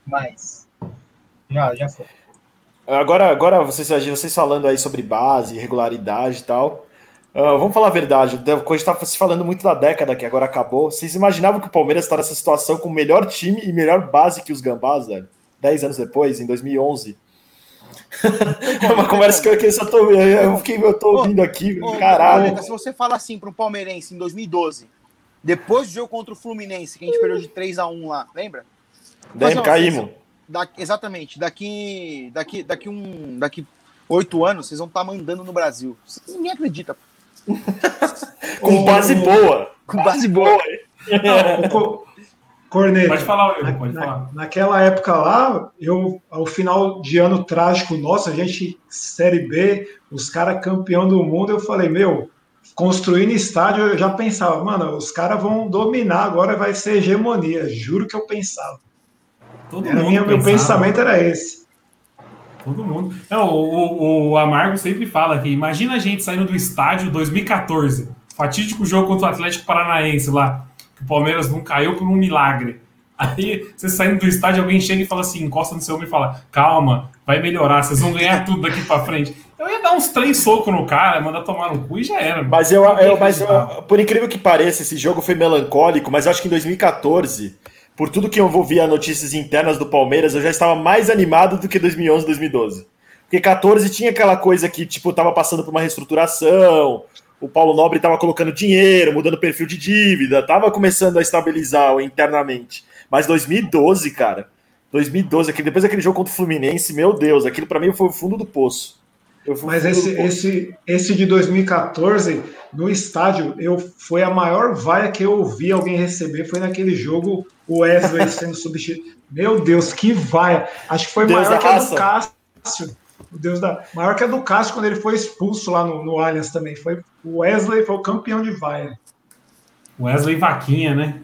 Speaker 5: mas já, já foi.
Speaker 6: Agora, agora vocês, vocês falando aí sobre base, regularidade e tal. Uh, vamos falar a verdade, a gente está se falando muito da década que agora acabou. Vocês imaginavam que o Palmeiras está nessa situação com o melhor time e melhor base que os Gambás, velho? Dez anos depois, em 2011. (laughs) É uma conversa que eu, que eu, tô, eu, fiquei, eu tô ouvindo aqui, ô, caralho.
Speaker 7: Ô, se você fala assim para um palmeirense em 2012, depois do jogo contra o Fluminense, que a gente perdeu de 3 a 1 lá, lembra?
Speaker 6: Daí caímos.
Speaker 7: Da, exatamente. Daqui, daqui, daqui um, daqui oito anos, vocês vão estar tá mandando no Brasil. Ninguém acredita. (laughs)
Speaker 6: Com base boa.
Speaker 7: Com base boa.
Speaker 3: Não, Corneta.
Speaker 2: Pode falar, pode na,
Speaker 3: falar. Naquela época lá, eu, ao final de ano trágico nosso, a gente, Série B, os caras campeão do mundo, eu falei, meu, construindo estádio, eu já pensava, mano, os caras vão dominar, agora vai ser hegemonia. Juro que eu pensava. Todo era mundo minha, pensava. Meu pensamento era esse.
Speaker 2: Todo mundo. Não, o, o, o Amargo sempre fala que imagina a gente saindo do estádio 2014, fatídico jogo contra o Atlético Paranaense lá que o Palmeiras não caiu por um milagre. Aí você saindo do estádio, alguém chega e fala assim, encosta no seu ombro e fala: calma, vai melhorar, vocês vão ganhar tudo daqui para frente. Eu ia dar uns três socos no cara, mandar tomar no cu e já era.
Speaker 6: Mas eu, eu mas eu, por incrível que pareça, esse jogo foi melancólico, mas eu acho que em 2014, por tudo que eu envolvia notícias internas do Palmeiras, eu já estava mais animado do que 2011, 2012. Porque 14 tinha aquela coisa que, tipo, tava passando por uma reestruturação, o Paulo Nobre estava colocando dinheiro, mudando perfil de dívida, estava começando a estabilizar internamente. Mas 2012, cara, 2012, aquele, depois daquele jogo contra o Fluminense, meu Deus, aquilo para mim foi o fundo do poço.
Speaker 3: Mas esse, esse, esse de 2014, no estádio, eu, foi a maior vaia que eu ouvi alguém receber, foi naquele jogo, o Wesley (laughs) sendo substituído. Meu Deus, que vaia! Acho que foi Deus maior que a do Cássio. O Deus da. Maior que a do Cássio quando ele foi expulso lá no, no Allianz também. Foi, o Wesley foi o campeão de vaia.
Speaker 2: Wesley Vaquinha, né?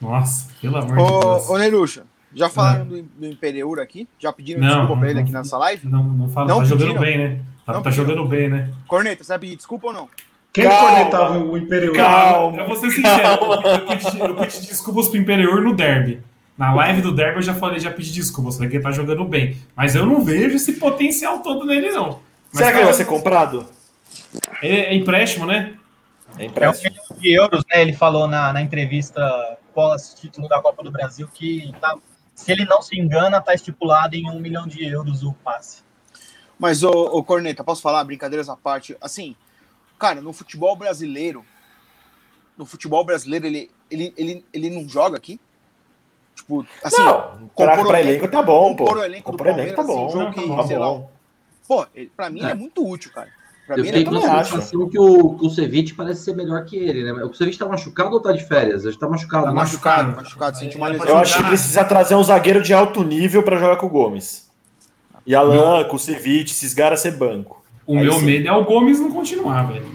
Speaker 2: Nossa, pelo amor de Deus.
Speaker 7: Ô, ô Neruxa, já falaram do, do Imperiur aqui? Já pediram
Speaker 2: Não,
Speaker 7: desculpa pra ele
Speaker 2: não,
Speaker 7: aqui nessa live?
Speaker 2: Não, não fala,
Speaker 7: Não
Speaker 2: tá jogando
Speaker 7: pediram?
Speaker 2: bem, né? Tá,
Speaker 7: Não
Speaker 2: tá jogando bem, né?
Speaker 7: Corneta, você vai pedir desculpa ou não?
Speaker 3: Quem
Speaker 6: Calma.
Speaker 3: cornetava o Imperial?
Speaker 6: Calma.
Speaker 2: Eu vou ser sincero, eu, eu pedi, eu pedi (laughs) desculpas pro Imperior no derby. Na live do derby eu já falei, já pedi desculpas, falei que ele tá jogando bem. Mas eu não vejo esse potencial todo nele, não. Mas,
Speaker 6: Será que ele vai ser comprado?
Speaker 2: É, é empréstimo, né?
Speaker 6: É
Speaker 5: É um
Speaker 6: empréstimo.
Speaker 5: milhão de euros, né? Ele falou na, na entrevista pós-título da Copa do Brasil que tá- se ele não se engana, tá estipulado em um milhão de euros o passe.
Speaker 7: Mas, ô, ô Corneta, posso falar, brincadeiras à parte? Assim, cara, no futebol brasileiro, no futebol brasileiro, ele, ele, ele, ele não joga aqui? Tipo, assim,
Speaker 6: não, pra,
Speaker 7: compor o
Speaker 6: pra
Speaker 7: elenco-
Speaker 6: elenco tá bom, pô.
Speaker 7: compor o elenco do
Speaker 6: o elenco tá
Speaker 7: Palmeiras,
Speaker 6: bom.
Speaker 7: assim, jogo que,
Speaker 6: tá
Speaker 7: sei lá,
Speaker 6: bom.
Speaker 7: pô, ele, pra mim
Speaker 4: É.
Speaker 7: é. muito útil, cara. Pra
Speaker 4: Eu
Speaker 7: mim é
Speaker 4: tenho
Speaker 6: também
Speaker 4: a
Speaker 6: acho.
Speaker 4: sensação que o Kusevich parece ser melhor que ele, né? O Kusevich tá machucado ou tá de férias? Ele tá machucado.
Speaker 2: Tá
Speaker 4: né?
Speaker 7: machucado, machucado, sente uma lesão.
Speaker 6: Eu acho que precisa trazer um zagueiro de alto nível pra jogar com o Gomes. E Alan, Kusevich, esses caras ser banco.
Speaker 2: O
Speaker 6: Aí
Speaker 2: meu
Speaker 6: sim.
Speaker 2: medo é o Gomes não continuar, velho.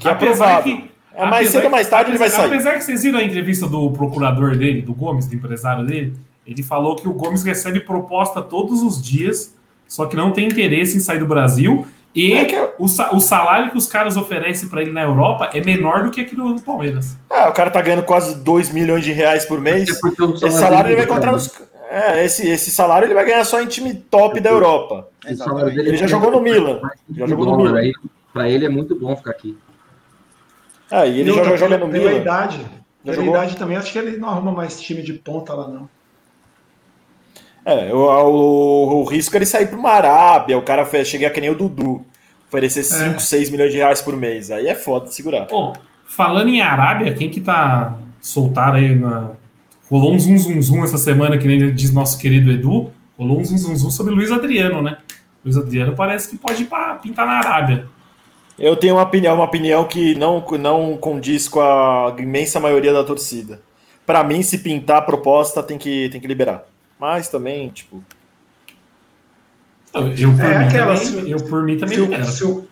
Speaker 6: Que é provável. É mais cedo ou mais tarde ele vai sair.
Speaker 2: Apesar que vocês viram a entrevista do procurador dele, do Gomes, do empresário dele, ele falou que o Gomes recebe proposta todos os dias, só que não tem interesse em sair do Brasil. E
Speaker 6: É que é-
Speaker 2: o, sa- o salário que os caras oferecem pra ele na Europa é menor do que aqui no Palmeiras.
Speaker 6: Ah, o cara tá ganhando quase 2 milhões de reais por mês.
Speaker 4: É porque o
Speaker 6: Esse salário ele vai encontrar nos. É, esse, esse salário ele vai ganhar só em time top da Europa.
Speaker 4: salário dele
Speaker 6: Ele já
Speaker 4: é
Speaker 6: jogou no Milan. Já jogou no Milan.
Speaker 4: Pra ele é muito bom ficar aqui.
Speaker 6: É, e ele
Speaker 3: E
Speaker 6: já
Speaker 3: outra,
Speaker 6: joga no
Speaker 3: pela
Speaker 6: Milan.
Speaker 3: idade.
Speaker 6: Já
Speaker 3: Pela idade também, acho que ele não arruma mais time de ponta lá, não.
Speaker 6: É, o, o, o risco é ele sair para uma Arábia, o cara chegar que nem o Dudu, oferecer 5, 6 milhões de reais por mês. Aí é foda de segurar.
Speaker 2: Pô, falando em Arábia, quem que tá soltado aí na. Rolou um zum zum zum essa semana, que nem diz nosso querido Edu. Rolou um zum zum zum sobre Luiz Adriano, né? Luiz Adriano parece que pode ir pra pintar na Arábia.
Speaker 6: Eu tenho uma opinião, uma opinião que não, não condiz com a imensa maioria da torcida. Para mim, se pintar a proposta, tem que, tem que liberar. Mas também, tipo.
Speaker 2: Eu, por,
Speaker 3: É
Speaker 2: mim,
Speaker 3: aquela,
Speaker 2: também,
Speaker 3: se-
Speaker 2: eu por mim também
Speaker 3: Se se, o,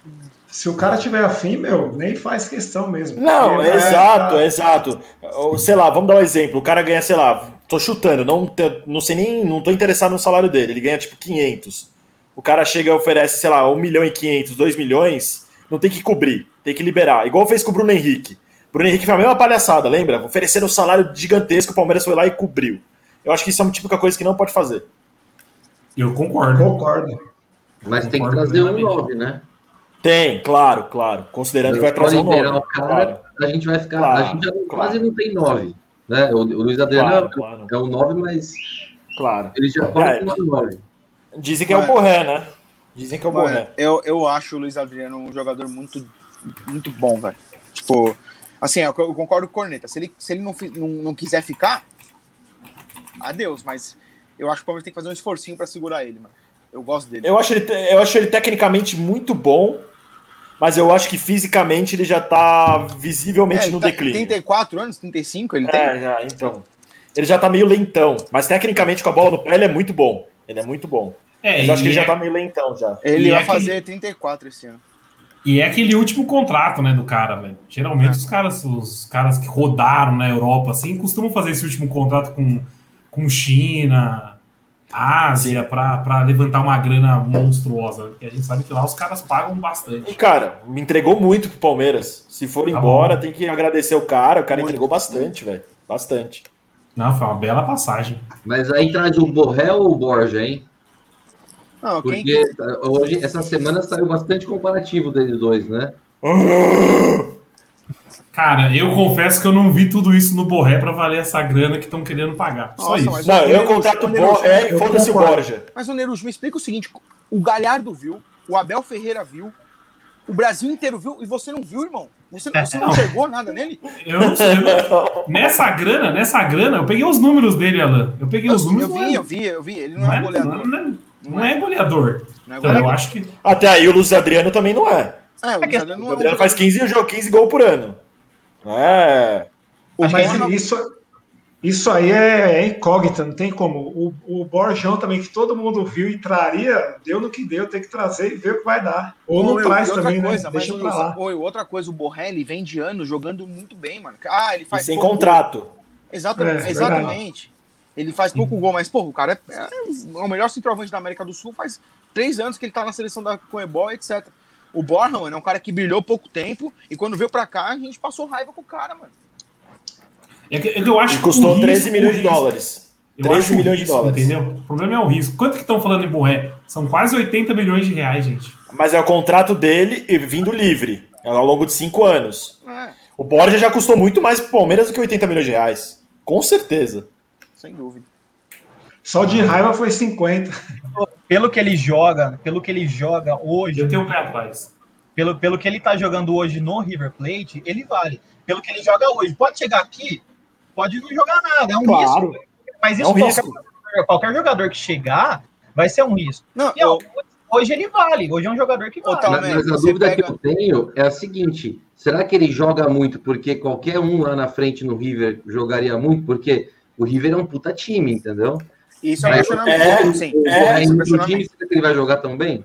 Speaker 3: se o cara tiver afim, meu, nem faz questão mesmo.
Speaker 6: Não, é exato,
Speaker 3: tá-
Speaker 6: é exato. Ou, Sei lá, vamos dar um exemplo. O cara ganha, sei lá, tô chutando, não, não sei nem, não tô interessado no salário dele. Ele ganha tipo 500. O cara chega e oferece, sei lá, 1 milhão e 500, 2 milhões, não tem que cobrir, tem que liberar. Igual fez com o Bruno Henrique. Bruno Henrique foi a mesma palhaçada, lembra? Ofereceram um salário gigantesco, o Palmeiras foi lá e cobriu. Eu acho que isso é uma típica coisa que não pode fazer.
Speaker 2: Eu concordo.
Speaker 3: Concordo.
Speaker 4: Mas tem que trazer um
Speaker 2: plenamente.
Speaker 4: 9, né?
Speaker 6: Tem, claro, claro. Considerando que vai trazer um
Speaker 4: cara,
Speaker 6: Claro,
Speaker 4: a gente vai ficar.
Speaker 6: Claro,
Speaker 4: a gente já
Speaker 6: claro.
Speaker 4: quase não tem 9. Né? O, o Luiz Adriano
Speaker 6: claro,
Speaker 4: é-
Speaker 6: claro,
Speaker 4: é o 9, mas
Speaker 6: claro.
Speaker 4: ele já
Speaker 6: É.
Speaker 4: pode tomar 9.
Speaker 6: Dizem que é o Borré, né? Dizem que é o Borré.
Speaker 7: eu, eu acho o Luiz Adriano um jogador muito, muito bom, velho. Tipo, assim, eu, eu concordo com o Corneta. Se ele, se ele não, não, não quiser ficar, adeus. Mas eu acho que o Palmeiras tem que fazer um esforcinho pra segurar ele, mano. Eu gosto dele.
Speaker 6: Eu acho, ele, eu acho ele tecnicamente muito bom, mas eu acho que fisicamente ele já tá visivelmente
Speaker 7: É,
Speaker 6: no
Speaker 7: ele tá-
Speaker 6: declínio.
Speaker 7: 34 anos, 35 ele tem.
Speaker 6: É, já, então. Ele já tá meio lentão, mas tecnicamente com a bola no pé ele é muito bom. Ele é muito bom.
Speaker 2: É,
Speaker 6: Mas eu acho que
Speaker 2: e
Speaker 6: ele já
Speaker 2: é-
Speaker 6: tá meio lentão já.
Speaker 7: Ele
Speaker 2: E
Speaker 7: vai
Speaker 2: é aquele-
Speaker 7: fazer 34 esse ano.
Speaker 2: E é aquele último contrato, né, do cara, velho. Geralmente
Speaker 7: É.
Speaker 2: os caras, os caras que rodaram na Europa, assim, costumam fazer esse último contrato com, com China, Ásia, pra, pra levantar uma grana monstruosa. Porque a gente sabe que lá os caras pagam
Speaker 6: E,
Speaker 2: bastante.
Speaker 6: cara, me entregou muito pro Palmeiras. Se for
Speaker 2: Tá
Speaker 6: embora,
Speaker 2: bom.
Speaker 6: tem que agradecer o cara. O cara
Speaker 7: Muito.
Speaker 6: entregou bastante, velho. Bastante.
Speaker 2: Não, foi uma bela passagem.
Speaker 4: Mas aí traz o Borré ou o Borja, hein?
Speaker 7: Não, quem,
Speaker 4: Porque hoje, essa semana saiu bastante comparativo deles dois, né? (laughs)
Speaker 2: Cara, eu confesso que eu não vi tudo isso no Borré pra valer essa grana que estão querendo pagar. Só
Speaker 7: Nossa,
Speaker 2: isso.
Speaker 6: Não, eu contrato o
Speaker 7: Nerucho,
Speaker 6: Borja. É,
Speaker 3: eu
Speaker 6: foda-se o. Borja.
Speaker 7: Mas o Nerujo, me explica o seguinte: o Galhardo viu, o Abel Ferreira viu, o Brasil inteiro viu e você não viu, irmão? Você, você não
Speaker 2: Não.
Speaker 7: enxergou nada nele?
Speaker 2: Eu não sei. eu- Nessa grana, nessa grana, eu peguei os números dele, Alan. Eu peguei os
Speaker 7: Eu
Speaker 2: números.
Speaker 7: vi, eu vi, eu vi. Ele não,
Speaker 2: Não
Speaker 7: é
Speaker 2: é,
Speaker 7: goleador.
Speaker 2: não, é, não é goleador.
Speaker 7: Não é
Speaker 2: Então, eu acho que.
Speaker 6: Até aí o Luiz Adriano também não é.
Speaker 7: É, o
Speaker 5: É que
Speaker 7: Adriano
Speaker 6: O
Speaker 7: não é
Speaker 6: Adriano
Speaker 7: um
Speaker 6: faz 15 jogos, 15 gols por ano. É.
Speaker 3: Mas isso, Isso aí é, é incógnita, não tem como. O, o Borjão também, que todo mundo viu e traria, deu no que deu, tem que trazer e ver o que vai dar. Ou não traz também,
Speaker 7: coisa,
Speaker 3: né? Deixa pra lá.
Speaker 7: Oi, outra coisa, o Borrelli vem de ano jogando muito bem, mano. Ah, ele faz.
Speaker 6: E sem contrato.
Speaker 7: Exatamente. É, exatamente. Ele faz pouco gol, mas, pô, o cara é, é, o melhor centroavante da América do Sul. Faz três anos que ele tá na seleção da Coebol, etc. O Borja, mano, é um cara que brilhou pouco tempo e quando veio pra cá, a gente passou raiva com o cara, mano.
Speaker 2: É que, é que eu acho
Speaker 6: e custou risco, 13 milhões de dólares. 13 milhões
Speaker 2: risco,
Speaker 6: de dólares.
Speaker 2: Entendeu? O problema é o risco. Quanto que estão falando em Borré? São quase 80 milhões de reais, gente.
Speaker 6: Mas é o contrato dele vindo livre, ao longo de cinco anos. É. O Borja já custou muito mais pro Palmeiras do que 80 milhões de reais. Com certeza.
Speaker 7: Sem dúvida.
Speaker 3: Só de raiva foi 50.
Speaker 5: Pelo que ele joga, pelo que ele joga hoje.
Speaker 2: Eu tenho um pé atrás.
Speaker 5: Pelo, pelo que ele tá jogando hoje no River Plate, ele vale. Pelo que ele joga hoje. Pode chegar aqui, pode não jogar nada, é um
Speaker 6: claro.
Speaker 5: risco. Mas isso é um risco. Qualquer, qualquer, jogador que chegar vai ser um risco. Não, e, ó, hoje ele vale, hoje é um jogador que vale.
Speaker 4: Mas, mas a dúvida pega... que eu tenho é a seguinte: será que ele joga muito porque qualquer um lá na frente no River jogaria muito? Porque o River é um puta time, entendeu?
Speaker 7: Isso é, é, sim.
Speaker 4: É, é, time, será que ele vai jogar tão bem?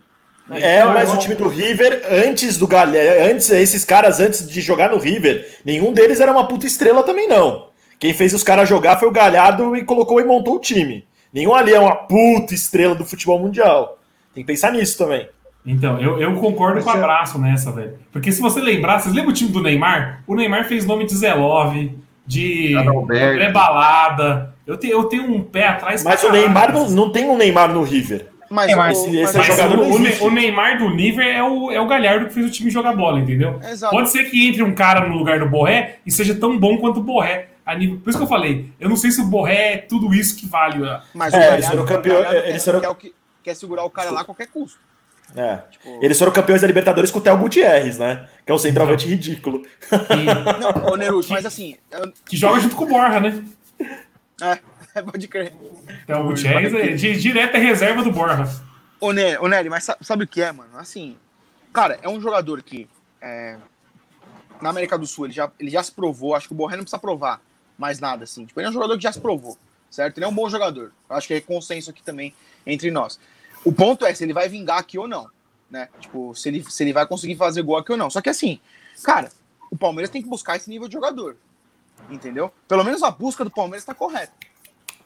Speaker 6: É, mas o time do River, antes do Galhardo, antes, esses caras, antes de jogar no River, nenhum deles era uma puta estrela também, não. Quem fez os caras jogar foi o Galhardo e colocou e montou o time. Nenhum ali é uma puta estrela do futebol mundial. Tem que pensar nisso também.
Speaker 2: Então, eu, eu concordo com o abraço nessa, velho. Porque se você lembrar, vocês lembram o time do Neymar? O Neymar fez nome de Zelove, de pré-balada. Eu, te, eu tenho um pé atrás.
Speaker 6: Mas o Neymar não, não tem um Neymar no River.
Speaker 2: Mas, o, mas, esse mas jogador o, o, Neymar do Niver é o, é o Galhardo que fez o time jogar bola, entendeu? Exato. Pode ser que entre um cara no lugar do Borré e seja tão bom quanto o Borré. A nível, por isso que eu falei, eu não sei se o Borré é tudo isso que vale.
Speaker 6: Mas é, o eles foram campeões. Eles foram...
Speaker 7: Quer, quer, quer segurar o cara lá a qualquer custo.
Speaker 6: É. Tipo... Eles foram campeões da Libertadores com o Theo Gutierrez, né? Que é um centroavante ridículo.
Speaker 7: Não, ô Neruto, mas assim. Eu...
Speaker 2: Que joga junto com o Borja, né?
Speaker 7: É, (laughs) pode crer.
Speaker 2: Theo Gutierrez é de, direta reserva do Borja.
Speaker 7: Ô, Nery, ô Nery, mas sabe o que é, mano? Assim, cara, é um jogador que é, na América do Sul ele já, ele já se provou. Acho que o Borré não precisa provar mais nada, assim. Tipo, ele é um jogador que já se provou, certo? Ele é um bom jogador. Acho que é consenso aqui também entre nós. O ponto é se ele vai vingar aqui ou não, né? Tipo, se ele, se ele vai conseguir fazer gol aqui ou não. Só que assim, cara, o Palmeiras tem que buscar esse nível de jogador, entendeu? Pelo menos a busca do Palmeiras está correta.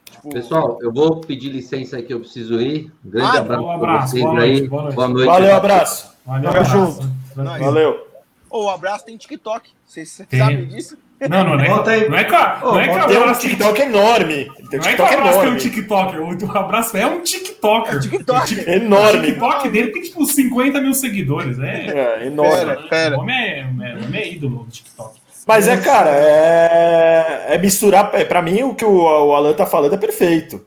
Speaker 4: Tipo... Pessoal, eu vou pedir licença aí que eu preciso ir. Um grande ah, abraço,
Speaker 2: um abraço
Speaker 4: vocês
Speaker 2: boa
Speaker 4: aí.
Speaker 2: Noite, boa, noite. boa
Speaker 6: noite. Valeu, abraço.
Speaker 2: Valeu, abraço. junto.
Speaker 6: Valeu.
Speaker 7: O oh, abraço tem TikTok. Vocês sabem disso?
Speaker 2: Não, não, não é, não é, não é, não é que o
Speaker 6: abraço tem TikTok enorme.
Speaker 2: Tem não é que o abraço tem um TikTok. O abraço é um TikToker. É
Speaker 7: TikTok.
Speaker 6: É enorme. O
Speaker 2: TikTok dele tem tipo 50 mil seguidores. É,
Speaker 6: é enorme. Pera,
Speaker 2: pera. O homem é, é, é ídolo do TikTok.
Speaker 6: Mas é, cara, é, é misturar. É, pra mim, o que o, o Alan tá falando é perfeito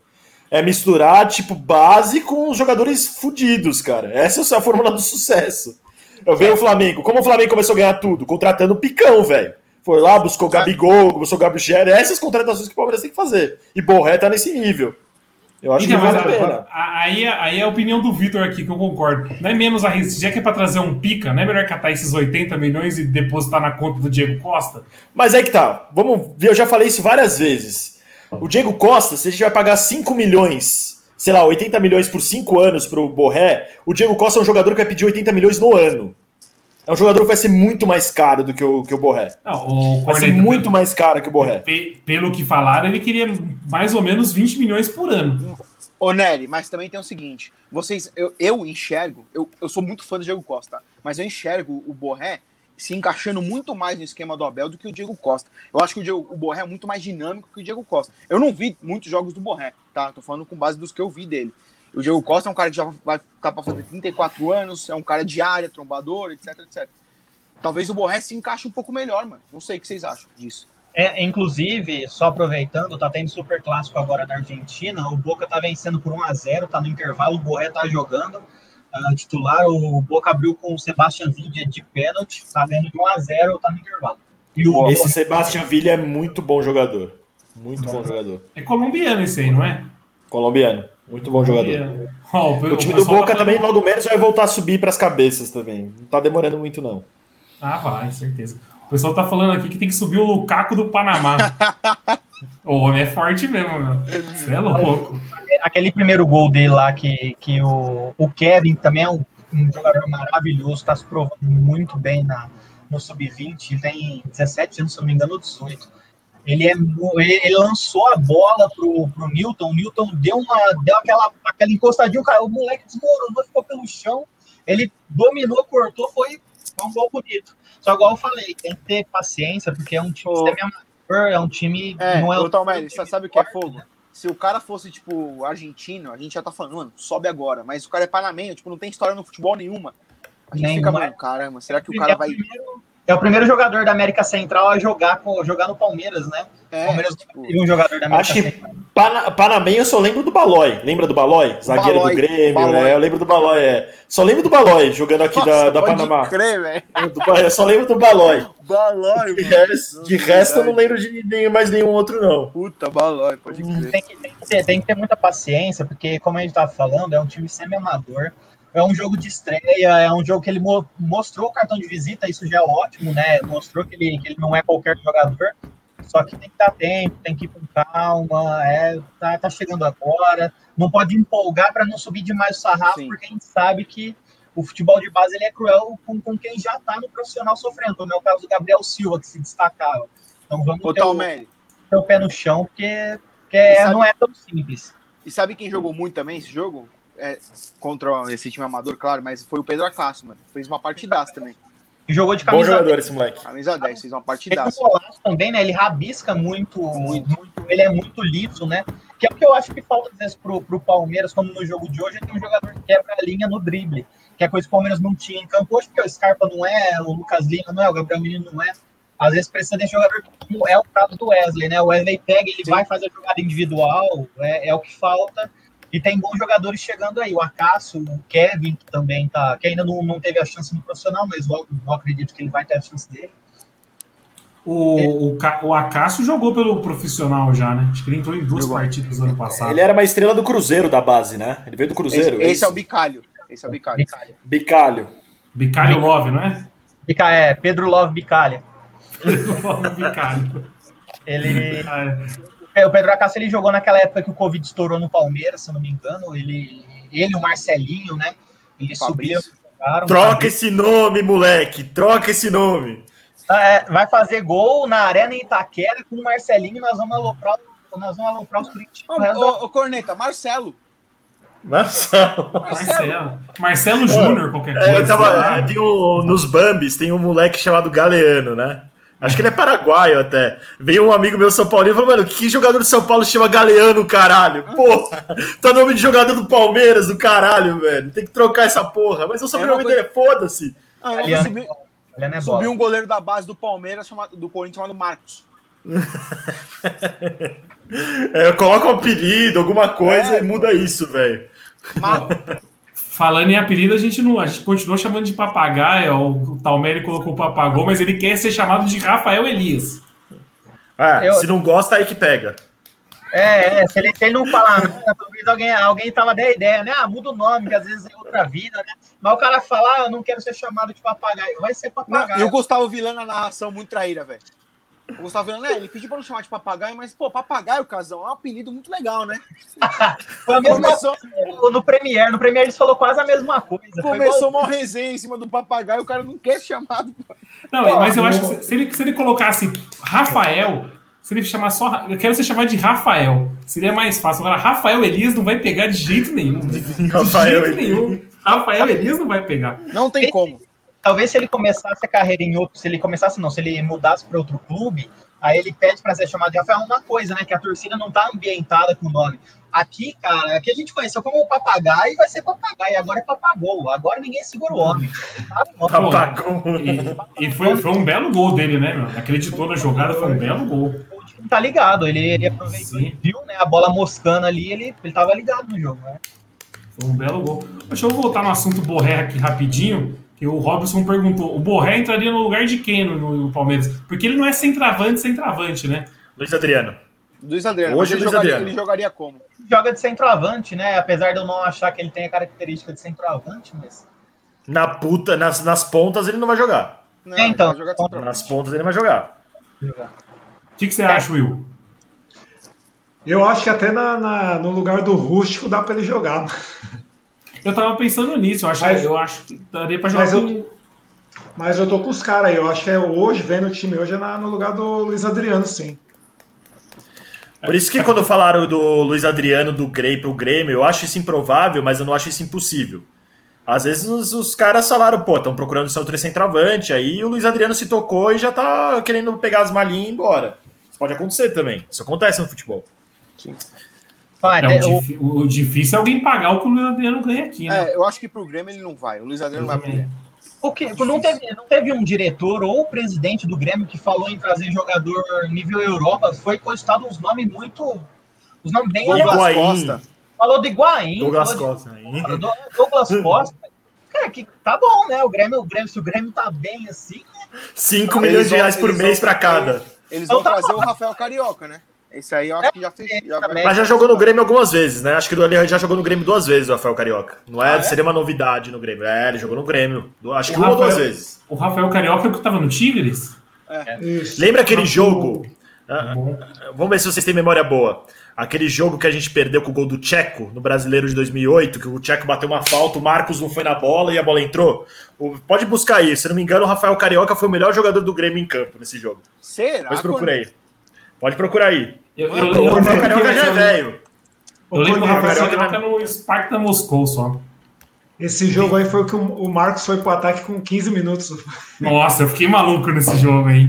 Speaker 6: é misturar, tipo, base com os jogadores fudidos, cara. Essa é a fórmula do sucesso. Eu vejo o Flamengo. Como o Flamengo começou a ganhar tudo? Contratando picão, velho. Foi lá, buscou Gabigol, buscou Gabriel. Essas contratações que o Palmeiras tem que fazer. E Borré tá nesse nível. Eu acho então, que vale a pena.
Speaker 2: Aí, aí é a opinião do Vitor aqui, que eu concordo. Não é menos a risco. Já que é pra trazer um pica, não é melhor catar esses 80 milhões e depositar na conta do Diego Costa?
Speaker 6: Mas é que tá. Vamos ver, eu já falei isso várias vezes. O Diego Costa, se a gente vai pagar 5 milhões, sei lá, 80 milhões por 5 anos para o Borré, o Diego Costa é um jogador que vai pedir 80 milhões no ano. É um jogador que vai ser muito mais caro do que o, que o Borré.
Speaker 2: Não, o
Speaker 6: vai ser muito mais caro que o Borré.
Speaker 2: Pelo que falaram, ele queria mais ou menos 20 milhões por ano.
Speaker 7: Ô, Nery, mas também tem o seguinte: vocês, eu, eu enxergo, eu, eu sou muito fã do Diego Costa, mas eu enxergo o Borré se encaixando muito mais no esquema do Abel do que o Diego Costa. Eu acho que o, Diego, o Borré é muito mais dinâmico que o Diego Costa. Eu não vi muitos jogos do Borré, tá? Tô falando com base dos que eu vi dele. O Diego Costa é um cara que já vai estar tá para fazer 34 anos, é um cara de área, trombador, etc, etc. Talvez o Borré se encaixe um pouco melhor, mano. Não sei o que vocês acham disso.
Speaker 5: É, inclusive, só aproveitando, tá tendo super clássico agora da Argentina. O Boca tá vencendo por 1 a 0 tá no intervalo, o Borré tá jogando uh, titular, o Boca abriu com o Sebastian Villa de pênalti, tá vendo de 1 a 0 tá no intervalo.
Speaker 6: E o esse Sebastian Villa é muito bom jogador. Muito bom jogador.
Speaker 2: É colombiano esse aí, não é?
Speaker 6: Colombiano. Muito bom jogador. Oh, o, o time do Boca tá também, logo menos, vai voltar a subir para as cabeças também. Não tá demorando muito, não.
Speaker 2: Ah, vai, certeza. O pessoal tá falando aqui que tem que subir o Lukaku do Panamá. (laughs) O homem é forte mesmo, meu. Você é louco.
Speaker 5: Aquele primeiro gol dele lá, que, que o, o Kevin também é um, um jogador maravilhoso, está se provando muito bem na, no Sub-20, tem 17 anos, se não me engano, 18 ele, é, ele lançou a bola pro, pro Newton, o Newton deu, uma, deu aquela, aquela encostadinha, o, cara, o moleque desmoronou, ficou pelo chão, ele dominou, cortou, foi, foi um gol bonito. Só igual eu falei, tem que ter paciência, porque é um time oh. semi-amador, é um time...
Speaker 7: É, não é o Tom você sabe o que é fogo? Né? Se o cara fosse, tipo, argentino, a gente já tá falando, mano, sobe agora, mas o cara é panamenho, tipo, não tem história no futebol nenhuma. A gente fica, mano, caramba, será que o cara vai...
Speaker 5: Primeiro é o primeiro jogador da América Central a jogar, com, jogar no Palmeiras, né? É, Palmeiras tipo,
Speaker 6: um jogador da América Acho que Pana, Panamém eu só lembro do Balói. Lembra do Balói? Zagueiro Balói, do Grêmio, Balói. né? Eu lembro do Balói, é. Só lembro do Balói jogando aqui Nossa, da, da Panamá. Crer, eu só lembro do Balói.
Speaker 7: Balói,
Speaker 6: de, resto, de resto eu não lembro de nem, mais nenhum outro, não.
Speaker 7: Puta, Balói, pode crer.
Speaker 5: Tem que, tem, que ter, tem que ter muita paciência, porque, como a gente tava falando, é um time semi-amador é um jogo de estreia, é um jogo que ele mo mostrou o cartão de visita, isso já é ótimo, né? Mostrou que ele, que ele não é qualquer jogador, só que tem que dar tempo, tem que ir com calma, é, tá, tá chegando agora, não pode empolgar para não subir demais o sarrafo, Sim. porque a gente sabe que o futebol de base ele é cruel com, com quem já está no profissional sofrendo, como é o caso do Gabriel Silva, que se destacava. Então vamos
Speaker 7: ter o,
Speaker 5: ter o pé no chão, porque, porque é, não é tão simples.
Speaker 7: E sabe quem jogou muito também esse jogo? É, contra esse time amador, claro, mas foi o Pedro Acácio, mano. Fez uma partidaça também.
Speaker 5: E jogou de camisa
Speaker 6: Bom jogador 10. esse moleque.
Speaker 7: Camisa 10, fez uma partidaça.
Speaker 5: Ele também, né? Ele rabisca muito, muito, muito, ele é muito liso, né? Que é o que eu acho que falta às vezes pro, pro Palmeiras, como no jogo de hoje, é tem um jogador que quebra a linha no drible. Que é coisa que o Palmeiras não tinha em campo hoje, porque o Scarpa não é, o Lucas Lima não é, o Gabriel Menino não é. Às vezes precisa de jogador como é o caso do Wesley, né? O Wesley pega, ele Sim. vai fazer a jogada individual, é, é o que falta. E tem bons jogadores chegando aí. O Acácio, o Kevin, que também tá. que ainda não, não teve a chance no profissional, mas eu, eu acredito que ele vai ter a chance dele.
Speaker 2: O, o, o Acácio jogou pelo profissional já, né? Acho que ele entrou em duas jogou. partidas ano passado.
Speaker 6: Ele era uma estrela do Cruzeiro da base, né? Ele veio do Cruzeiro.
Speaker 7: Esse, esse é o Bicalho. Esse é o Bicalho.
Speaker 6: Bicalho.
Speaker 2: Bicalho, Love, não é?
Speaker 5: Bica, é, Pedro Love Bicalha.
Speaker 2: Pedro (laughs) Love Bicalho.
Speaker 5: Ele. É. É, o Pedro Acácio ele jogou naquela época que o Covid estourou no Palmeiras, se eu não me engano. Ele, ele o Marcelinho, né? Ele subiu.
Speaker 6: Troca esse nome, moleque. Troca esse nome.
Speaker 5: É, vai fazer gol na Arena em Itaquera com o Marcelinho e nós vamos aloprar, nós vamos aloprar os
Speaker 7: Corinthians. Ô, ô, Corneta, Marcelo.
Speaker 6: Marcelo.
Speaker 2: Marcelo. Marcelo Júnior, qualquer coisa.
Speaker 6: É, eu tava, tem um, nos Bambis tem um moleque chamado Galeano, né? Acho que ele é paraguaio até. Veio um amigo meu São Paulo e falou, mano, que jogador do São Paulo chama Galeano, caralho? Porra, tá nome de jogador do Palmeiras, do caralho, velho. Tem que trocar essa porra. Mas o sobrenome é dele é foda-se.
Speaker 7: Ah, subiu, é subiu um goleiro da base do Palmeiras, chamado, do Corinthians, chamado Marcos. (laughs)
Speaker 6: é, coloca um apelido, alguma coisa é, e muda isso, velho.
Speaker 2: Falando em apelido, a gente não, a gente continua chamando de papagaio. O Talmere colocou papagô, mas ele quer ser chamado de Rafael Elias.
Speaker 6: Ah, eu... se não gosta, aí que pega.
Speaker 5: É, é se, ele, se ele não falar nada, talvez alguém, alguém tava da ideia, né? Ah, muda o nome, que às vezes é outra vida, né? Mas o cara falar, ah, eu não quero ser chamado de papagaio, vai ser papagaio.
Speaker 7: Não, e o Gustavo Vilana na narração muito traíra, velho. O Gustavo Vilana, né, ele pediu pra não chamar de papagaio, mas, pô, papagaio, Casão, é um apelido muito legal, né? (laughs)
Speaker 5: Foi a mesma Começou... No Premiere, no Premiere eles falou quase a mesma coisa.
Speaker 7: Começou uma resenha em cima do papagaio, o cara não quer chamar.
Speaker 2: Não, pô, mas eu acho que se ele, se ele colocasse Rafael, se ele chamar só. Eu quero ser chamado de Rafael. Seria mais fácil. Agora, Rafael Elias não vai pegar de jeito nenhum. De, de (laughs) Rafael jeito nenhum. Rafael Elias não vai pegar.
Speaker 7: Não tem como
Speaker 5: talvez se ele começasse a carreira em outro, se ele começasse não, se ele mudasse para outro clube, aí ele pede para ser chamado de Rafael uma coisa, né, que a torcida não tá ambientada com o nome. Aqui, cara, aqui a gente conheceu como papagaio e vai ser papagaio, agora é papagol, agora ninguém segura o homem. (laughs)
Speaker 2: Papagol. E, e foi, foi um belo gol dele, né, meu? Acreditou na jogada, foi um belo gol.
Speaker 5: Tá ligado, ele, ele aproveitou, ele viu, né, a bola moscando ali, ele, ele tava ligado no jogo, né?
Speaker 2: Foi um belo gol. Deixa eu voltar no assunto Borré aqui rapidinho. E o Robson perguntou: o Borré entraria no lugar de quem no, no Palmeiras? Porque ele não é centroavante, centroavante, né?
Speaker 6: Luiz Adriano.
Speaker 7: Luiz Adriano. Hoje ele, Luiz jogaria, Adriano. ele jogaria como?
Speaker 5: Joga de centroavante, né? Apesar de eu não achar que ele tem a característica de centroavante, mas.
Speaker 6: Na puta, nas, nas pontas ele não vai jogar.
Speaker 5: Não, é, então.
Speaker 6: nas pontas ele vai jogar.
Speaker 2: O que, que você é. acha, Will?
Speaker 3: Eu acho que até na, na, no lugar do rústico dá para ele jogar.
Speaker 2: Eu tava pensando nisso, eu acho, mas, eu acho que daria para jogar.
Speaker 3: Mas eu, mas eu tô com os caras aí, eu acho que é hoje, vendo o time hoje, é na, no lugar do Luiz Adriano, sim.
Speaker 6: Por isso que quando falaram do Luiz Adriano do Grey pro Grêmio, eu acho isso improvável, mas eu não acho isso impossível. Às vezes os, os caras falaram, pô, estão procurando o seu centroavante, aí o Luiz Adriano se tocou e já tá querendo pegar as malinhas e ir embora. Isso pode acontecer também. Isso acontece no futebol. Sim.
Speaker 2: É, o, o, o, difícil é alguém pagar o que o Luiz Adriano ganha aqui, né?
Speaker 7: É, eu acho que pro Grêmio ele não vai. O Luiz Adriano vai pro Grêmio.
Speaker 5: O que, não, teve, não teve um diretor ou presidente do Grêmio que falou em trazer jogador nível Europa? Foi cogitado uns nomes muito. Os nomes bem
Speaker 6: Douglas Costa.
Speaker 5: Falou do Higuaín.
Speaker 6: Douglas Costa.
Speaker 5: De, Douglas Costa. Cara, que tá bom, né? O Grêmio, o Grêmio, se o Grêmio tá bem assim. Né?
Speaker 6: 5 milhões de reais por mês para cada.
Speaker 7: Eles vão então, tá trazer bom. o Rafael Carioca, né? Esse aí eu acho que já fez. Já
Speaker 6: Mas já jogou no Grêmio algumas vezes, né? Acho que ele já jogou no Grêmio duas vezes, o Rafael Carioca. Não é, ah, é? Seria uma novidade no Grêmio. É, ele jogou no Grêmio. Acho que uma ou duas vezes.
Speaker 2: O Rafael Carioca é o que tava no Tigres?
Speaker 6: É. Lembra aquele jogo? Ah, vamos ver se vocês têm memória boa. Aquele jogo que a gente perdeu com o gol do Tcheco no Brasileiro de 2008, que o Tcheco bateu uma falta, o Marcos não foi na bola e a bola entrou. Pode buscar aí. Se não me engano, o Rafael Carioca foi o melhor jogador do Grêmio em campo nesse jogo.
Speaker 7: Será?
Speaker 6: Pode procurar aí. Pode procurar aí. Eu, eu, eu, o Rafael Carioca já é velho.
Speaker 2: Eu lembro do Rafael Carioca no Sparta Moscou só.
Speaker 3: Esse jogo aí foi que o Marcos foi pro ataque com 15 minutos.
Speaker 2: Nossa, eu fiquei maluco nesse jogo aí.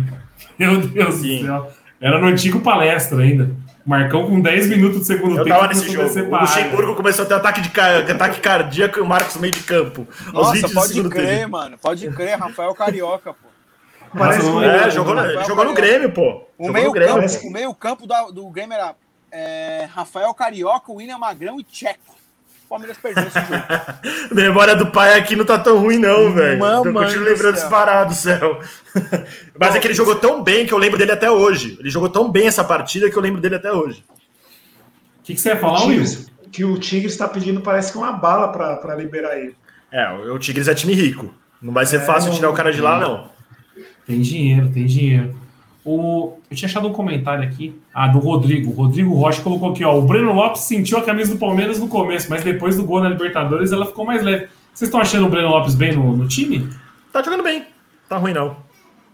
Speaker 2: Meu Deus Sim. do céu. Era no antigo palestra ainda. Marcão com 10 minutos do segundo
Speaker 6: eu
Speaker 2: tempo.
Speaker 6: Eu tava nesse jogo. O Luxemburgo começou a ter ataque, de, ataque cardíaco e o Marcos no meio de campo.
Speaker 7: Nossa, pode crer, tempo. mano. Pode crer, Rafael Carioca, pô.
Speaker 6: Parece Nossa, é, jogou, no, jogou no Grêmio, pô.
Speaker 7: O meio, Grêmio, campo, o meio campo do, do Grêmio era é, Rafael Carioca, William Magrão e Tcheco. O Palmeiras perdeu esse jogo. (laughs)
Speaker 6: Memória do pai aqui não tá tão ruim, não, velho. Eu continuo lembrando disparado, céu. (laughs) Mas é que ele jogou tão bem que eu lembro dele até hoje. Ele jogou tão bem essa partida que eu lembro dele até hoje.
Speaker 2: O que, que, você ia falar, Wilson?
Speaker 3: Que o Tigres está pedindo, parece que uma bala para liberar ele.
Speaker 6: É, o Tigres é time rico. Não vai ser é, fácil não, tirar o cara de lá, não.
Speaker 2: Tem dinheiro, tem dinheiro. O... Eu tinha achado um comentário aqui. Ah, do Rodrigo. O Rodrigo Rocha colocou aqui, ó. O Breno Lopes sentiu a camisa do Palmeiras no começo, mas depois do gol na Libertadores ela ficou mais leve. Vocês estão achando o Breno Lopes bem no, no time?
Speaker 6: Tá jogando bem. Tá ruim, não.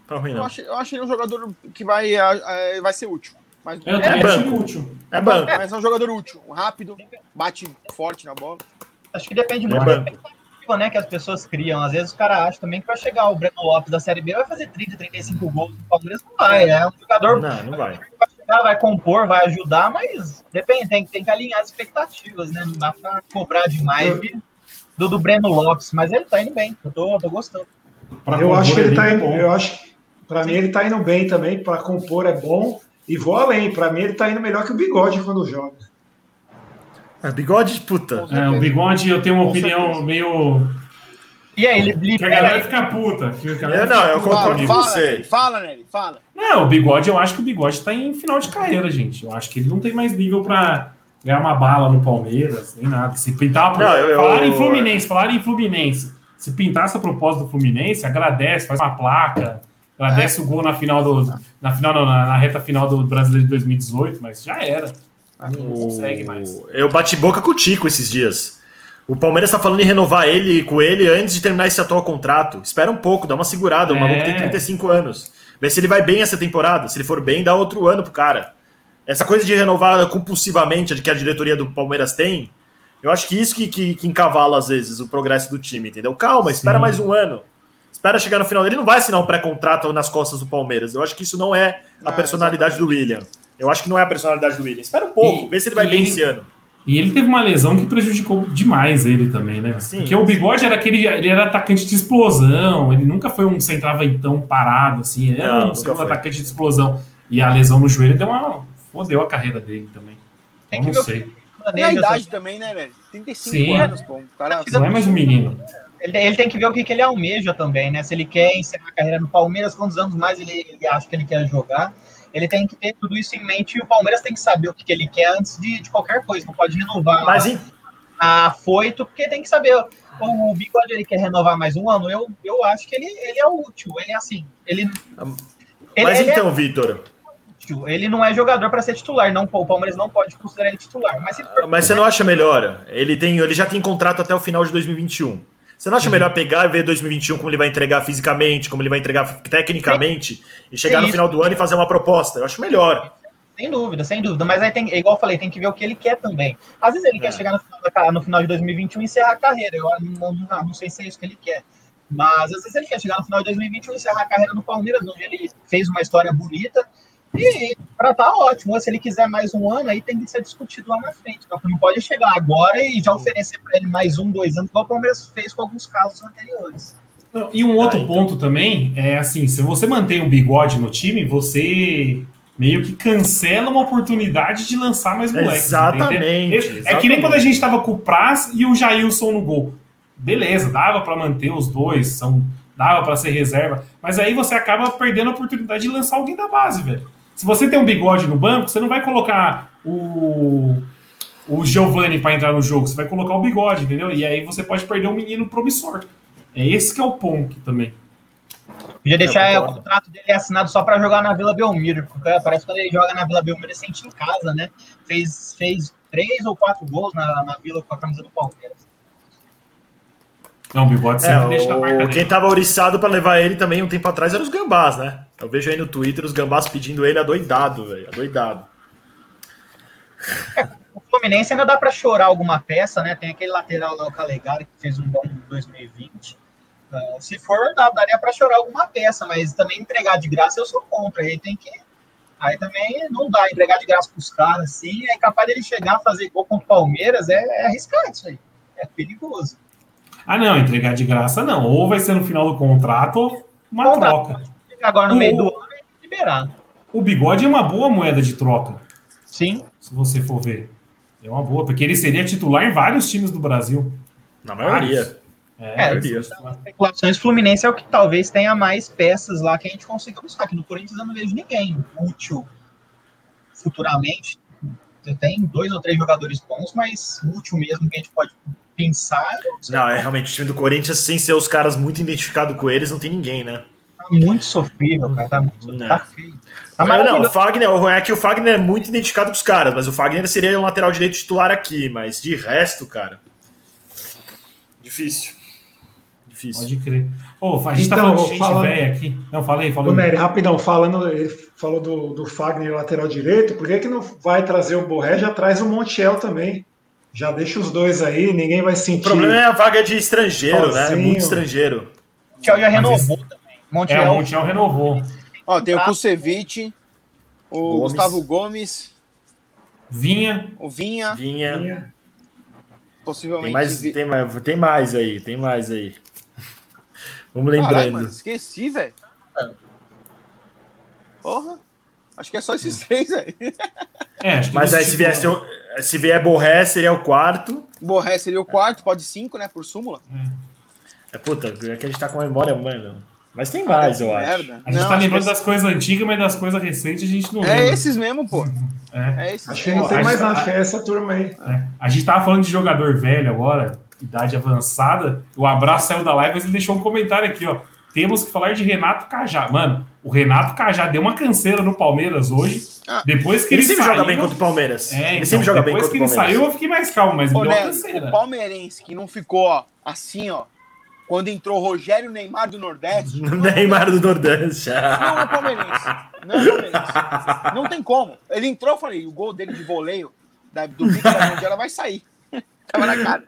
Speaker 6: Tá ruim, não.
Speaker 7: Eu acho, eu acho ele um jogador que vai, é, vai ser útil. Mas,
Speaker 2: é, é, banco. útil.
Speaker 6: É banco.
Speaker 7: Mas é um jogador útil. Rápido, bate forte na bola.
Speaker 5: Acho que depende é né, que as pessoas criam. Às vezes o cara acha também que vai chegar o Breno Lopes da Série B vai fazer 30, 35 gols no Palmeiras. Não vai, é um jogador.
Speaker 6: Não, não vai.
Speaker 5: Vai, chegar, vai compor, vai ajudar, mas depende, tem, tem que alinhar as expectativas, né? Não dá pra cobrar demais do, do Breno Lopes, mas ele tá indo bem. Eu tô, tô gostando.
Speaker 3: Pra eu acho que ele tá indo. Eu acho para mim ele tá indo bem também. Para compor é bom. E vou além. Para mim ele tá indo melhor que o Bigode quando joga.
Speaker 6: É, bigode, puta.
Speaker 2: É, o bigode eu tenho uma Com opinião certeza. meio.
Speaker 5: E aí, ele.
Speaker 2: Que a galera fica puta. Que
Speaker 6: eu não, eu concordo com você.
Speaker 7: Fala, Nelly, fala.
Speaker 2: Não, o bigode, eu acho que o bigode tá em final de carreira, gente. Eu acho que ele não tem mais nível pra ganhar uma bala no Palmeiras, nem nada. Se pintar. Não, eu, falar eu... em Fluminense, falar em Fluminense. Se pintasse a proposta do Fluminense, agradece, faz uma placa. Agradece é. o gol na final do. Na final, não, na, na reta final do Brasileiro de 2018, mas já era. Não consegue mais.
Speaker 6: Eu bati boca com o Tico esses dias. O Palmeiras está falando em renovar ele com ele antes de terminar esse atual contrato. Espera um pouco, dá uma segurada. O é. maluco tem 35 anos. Vê se ele vai bem essa temporada. Se ele for bem, dá outro ano pro cara. Essa coisa de renovar compulsivamente, que a diretoria do Palmeiras tem, eu acho que isso que, que, que encavala, às vezes, o progresso do time, entendeu? Calma, espera Sim. mais um ano. Espera chegar no final. Ele não vai assinar um pré-contrato nas costas do Palmeiras. Eu acho que isso não é a ah, personalidade exatamente. do William. Eu acho que não é a personalidade do William. Espera um pouco, e, vê se ele vai bem esse ano.
Speaker 2: E ele teve uma lesão que prejudicou demais ele também, né? Sim. Porque o Bigode era aquele. Ele era atacante de explosão, ele nunca foi um centroavantão parado, assim. Ele era não, um segundo atacante de explosão. E a lesão no joelho deu uma. fodeu a carreira dele também.
Speaker 7: É não sei. E a idade também, né, velho? 35 Sim. anos, pô. Cara...
Speaker 2: Não é mais um menino.
Speaker 5: Ele, ele, tem que ver o que, que ele almeja também, né? Se ele quer encerrar a carreira no Palmeiras, quantos anos mais ele, ele acha que ele quer jogar ele tem que ter tudo isso em mente e o Palmeiras tem que saber o que, que ele quer antes de, de qualquer coisa. Não pode renovar
Speaker 6: Mas, em...
Speaker 5: a Foito, porque tem que saber. O Bigode ele quer renovar mais um ano. Eu, eu acho que ele, ele é útil. Ele é assim. Ele,
Speaker 6: Mas ele, então, é... Vitor,
Speaker 5: ele não é jogador para ser titular. Não, o Palmeiras não pode considerar ele titular. Mas,
Speaker 6: mas você não acha melhor? Ele, tem, ele já tem contrato até o final de 2021. Você não acha uhum. melhor pegar e ver 2021 como ele vai entregar fisicamente, como ele vai entregar tecnicamente, e chegar no final do ano e fazer uma proposta? Eu acho melhor.
Speaker 5: Sem dúvida, sem dúvida. Mas aí tem, igual eu falei, tem que ver o que ele quer também. Às vezes ele é. quer chegar no final, da, no final de 2021 e encerrar a carreira. Eu não, não, não sei se é isso que ele quer. Mas às vezes ele quer chegar no final de 2021 e encerrar a carreira no Palmeiras, onde ele fez uma história bonita. E para tá ótimo. Se ele quiser mais um ano, aí tem que ser discutido lá na frente. Então, não pode chegar agora e já oferecer para ele mais um, dois anos, igual o Palmeiras fez com alguns casos anteriores.
Speaker 2: E um outro ah, então... ponto também é assim: se você mantém um bigode no time, você meio que cancela uma oportunidade de lançar mais moleques.
Speaker 6: Exatamente, exatamente.
Speaker 2: É que nem quando a gente estava com o Praz e o Jailson no gol beleza, dava para manter os dois, são, dava para ser reserva, mas aí você acaba perdendo a oportunidade de lançar alguém da base, velho. Se você tem um bigode no banco, você não vai colocar o, o Giovanni para entrar no jogo, você vai colocar o bigode, entendeu? E aí você pode perder um menino promissor. É esse que é o ponto também.
Speaker 5: Podia deixar é, o contrato dele assinado só para jogar na Vila Belmiro, porque parece que quando ele joga na Vila Belmiro ele sente em casa, né? Fez, fez três ou quatro gols na, na Vila com a camisa do Palmeiras.
Speaker 2: Não, o bigode sempre
Speaker 6: é, deixa o... marca Quem tava oriçado para levar ele também um tempo atrás eram os gambás, né? Eu vejo aí no Twitter os gambás pedindo ele adoidado, velho. Adoidado.
Speaker 5: É, o Fluminense ainda dá para chorar alguma peça, né? Tem aquele lateral lá, o Calegari, que fez um bom 2020. Uh, é, se for, dá, daria para chorar alguma peça, mas também entregar de graça eu sou contra. Aí tem que. Aí também não dá entregar de graça pros caras, assim. É capaz dele chegar a fazer gol contra o Palmeiras, é, é arriscado isso aí. É perigoso.
Speaker 2: Ah, não, entregar de graça não. Ou vai ser no final do contrato ou uma contrato. troca.
Speaker 5: Agora no o, meio do ano é liberado.
Speaker 2: O bigode é uma boa moeda de troca.
Speaker 5: Sim.
Speaker 2: Se você for ver. É uma boa, porque ele seria titular em vários times do Brasil.
Speaker 6: Na maioria.
Speaker 5: É, é especulações Fluminense é o que talvez tenha mais peças lá que a gente consiga buscar. Que no Corinthians eu não vejo ninguém útil futuramente. Tem dois ou três jogadores bons, mas útil mesmo que a gente pode pensar.
Speaker 6: Não, é realmente o time do Corinthians, sem ser os caras muito identificados com eles, não tem ninguém, né?
Speaker 5: Tá muito sofrível, cara. Tá, muito,
Speaker 6: não. tá feio. Tá mas, não, o Fagner, é que o Fagner é muito identificado com os caras, mas o Fagner seria um lateral direito titular aqui, mas de resto, cara. Difícil. Difícil.
Speaker 2: Pode crer. Oh, a gente tá então, tá falando de gente falando... velha aqui. Não, falei, falei.
Speaker 3: Nery, rapidão, falando, ele falou do, do Fagner lateral direito, por que, que não vai trazer o Borré? Já traz o Montiel também. Já deixa os dois aí, ninguém vai sentir.
Speaker 6: O problema é a vaga de estrangeiro, né? Muito estrangeiro.
Speaker 5: Montiel já renovou também.
Speaker 2: Montiel, é, o Montiel renovou.
Speaker 7: Ó, tem o Kusevich, o Gomes. Gustavo Gomes.
Speaker 2: Vinha.
Speaker 7: O Vinha.
Speaker 6: Vinha. Vinha. Possivelmente. Tem mais, tem, mais, tem mais aí, tem mais aí. (laughs) Vamos lembrando. Caralho, mano,
Speaker 7: esqueci, velho. Porra. Acho que é só esses três aí.
Speaker 6: É, Mas aí se viesse, se vier Borré, seria o quarto.
Speaker 7: Borré seria o quarto, pode cinco, né? Por súmula.
Speaker 6: É, puta, é que a gente tá com a memória, mano. Mas tem mais, eu acho. Merda.
Speaker 2: A gente não, tá lembrando das coisas antigas, mas das coisas recentes a gente não
Speaker 7: é lembra. É esses mesmo, pô. (laughs)
Speaker 3: É. é esses acho que não tem mais nada, acho que é essa turma aí.
Speaker 2: É. A gente tava falando de jogador velho agora, idade avançada. O abraço saiu da live, mas ele deixou um comentário aqui, ó. Temos que falar de Renato Cajá. Mano, o Renato Cajá deu uma canseira no Palmeiras hoje. Ah, depois que
Speaker 6: ele, ele sempre saiu, joga bem contra o Palmeiras.
Speaker 2: É, ele então, sempre joga bem contra o Palmeiras. Depois que ele saiu, eu fiquei mais calmo, mas Ô,
Speaker 7: né, O palmeirense que não ficou ó, assim, ó, quando entrou Rogério Neymar do Nordeste. (laughs)
Speaker 6: Neymar do Nordeste.
Speaker 7: Não é palmeirense. Não é palmeirense. Não tem como. Ele entrou, eu falei, o gol dele de voleio da, do Vitor da Mundial vai sair. (laughs) Tava na cara.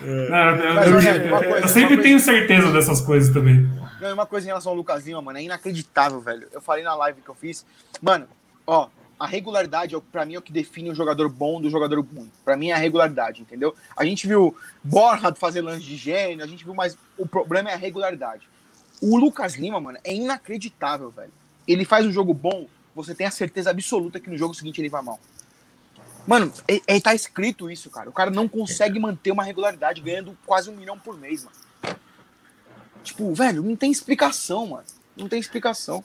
Speaker 2: Não, eu, sempre tenho certeza dessas coisas também.
Speaker 7: Não, uma coisa em relação ao Lucas Lima, mano, é inacreditável, velho. Eu falei na live que eu fiz. Mano, ó, a regularidade, é para mim, é o que define o jogador bom do jogador ruim. Para mim é a regularidade, entendeu? A gente viu Borja fazer lance de gênio, a gente viu, mas o problema é a regularidade. O Lucas Lima, mano, é inacreditável, velho. Ele faz um jogo bom, você tem a certeza absoluta que no jogo seguinte ele vai mal. Mano, é, é, tá escrito isso, cara. O cara não consegue manter uma regularidade ganhando quase um milhão por mês, mano. Tipo, velho, não tem explicação, mano. Não tem explicação.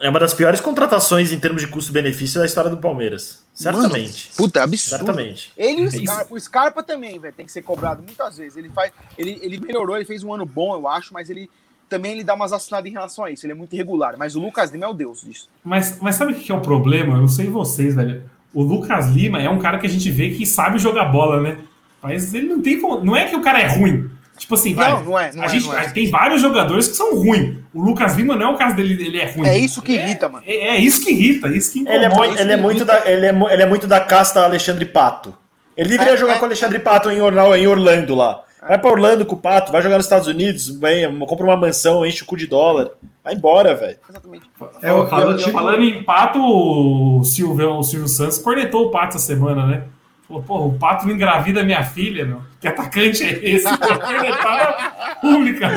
Speaker 6: É uma das piores contratações em termos de custo-benefício da história do Palmeiras. Certamente.
Speaker 7: Mano, puta, é absurdo.
Speaker 6: Certamente.
Speaker 7: Ele e o Scarpa, o Scarpa também, velho, tem que ser cobrado muitas vezes. Ele faz, ele, ele melhorou, ele fez um ano bom, eu acho, mas ele também ele dá umas assinadas em relação a isso. Ele é muito irregular, mas o Lucas Lima é o deus disso.
Speaker 2: Mas, mas sabe o que é o problema? Eu não sei vocês, velho. O Lucas Lima é um cara que a gente vê que sabe jogar bola, né? Mas ele não tem como. Não é que o cara é ruim. Tipo assim, vai.
Speaker 7: Não, não é. Não
Speaker 2: a
Speaker 7: é,
Speaker 2: gente
Speaker 7: não é.
Speaker 2: tem vários jogadores que são ruins. O Lucas Lima não é o caso dele, ele é ruim.
Speaker 7: É isso que irrita, mano.
Speaker 2: É, é isso que irrita, é isso que
Speaker 6: Ele é,
Speaker 2: incomoda.
Speaker 6: ele, é muito da, ele, é, ele é muito da casta Alexandre Pato. Ele deveria
Speaker 7: É,
Speaker 6: jogar
Speaker 7: é,
Speaker 6: com o Alexandre Pato em, em Orlando lá. Vai pra Orlando com o Pato, vai jogar nos Estados Unidos, vem, compra uma mansão, enche o cu de dólar. Vai embora, velho.
Speaker 7: Exatamente.
Speaker 3: É,
Speaker 2: falando,
Speaker 3: eu tive-
Speaker 2: falando em pato, o Silvio, o Silvio Santos cornetou o pato essa semana, né? Falou, pô, o pato não engravida minha filha, meu. Que atacante é esse? (laughs) Pública,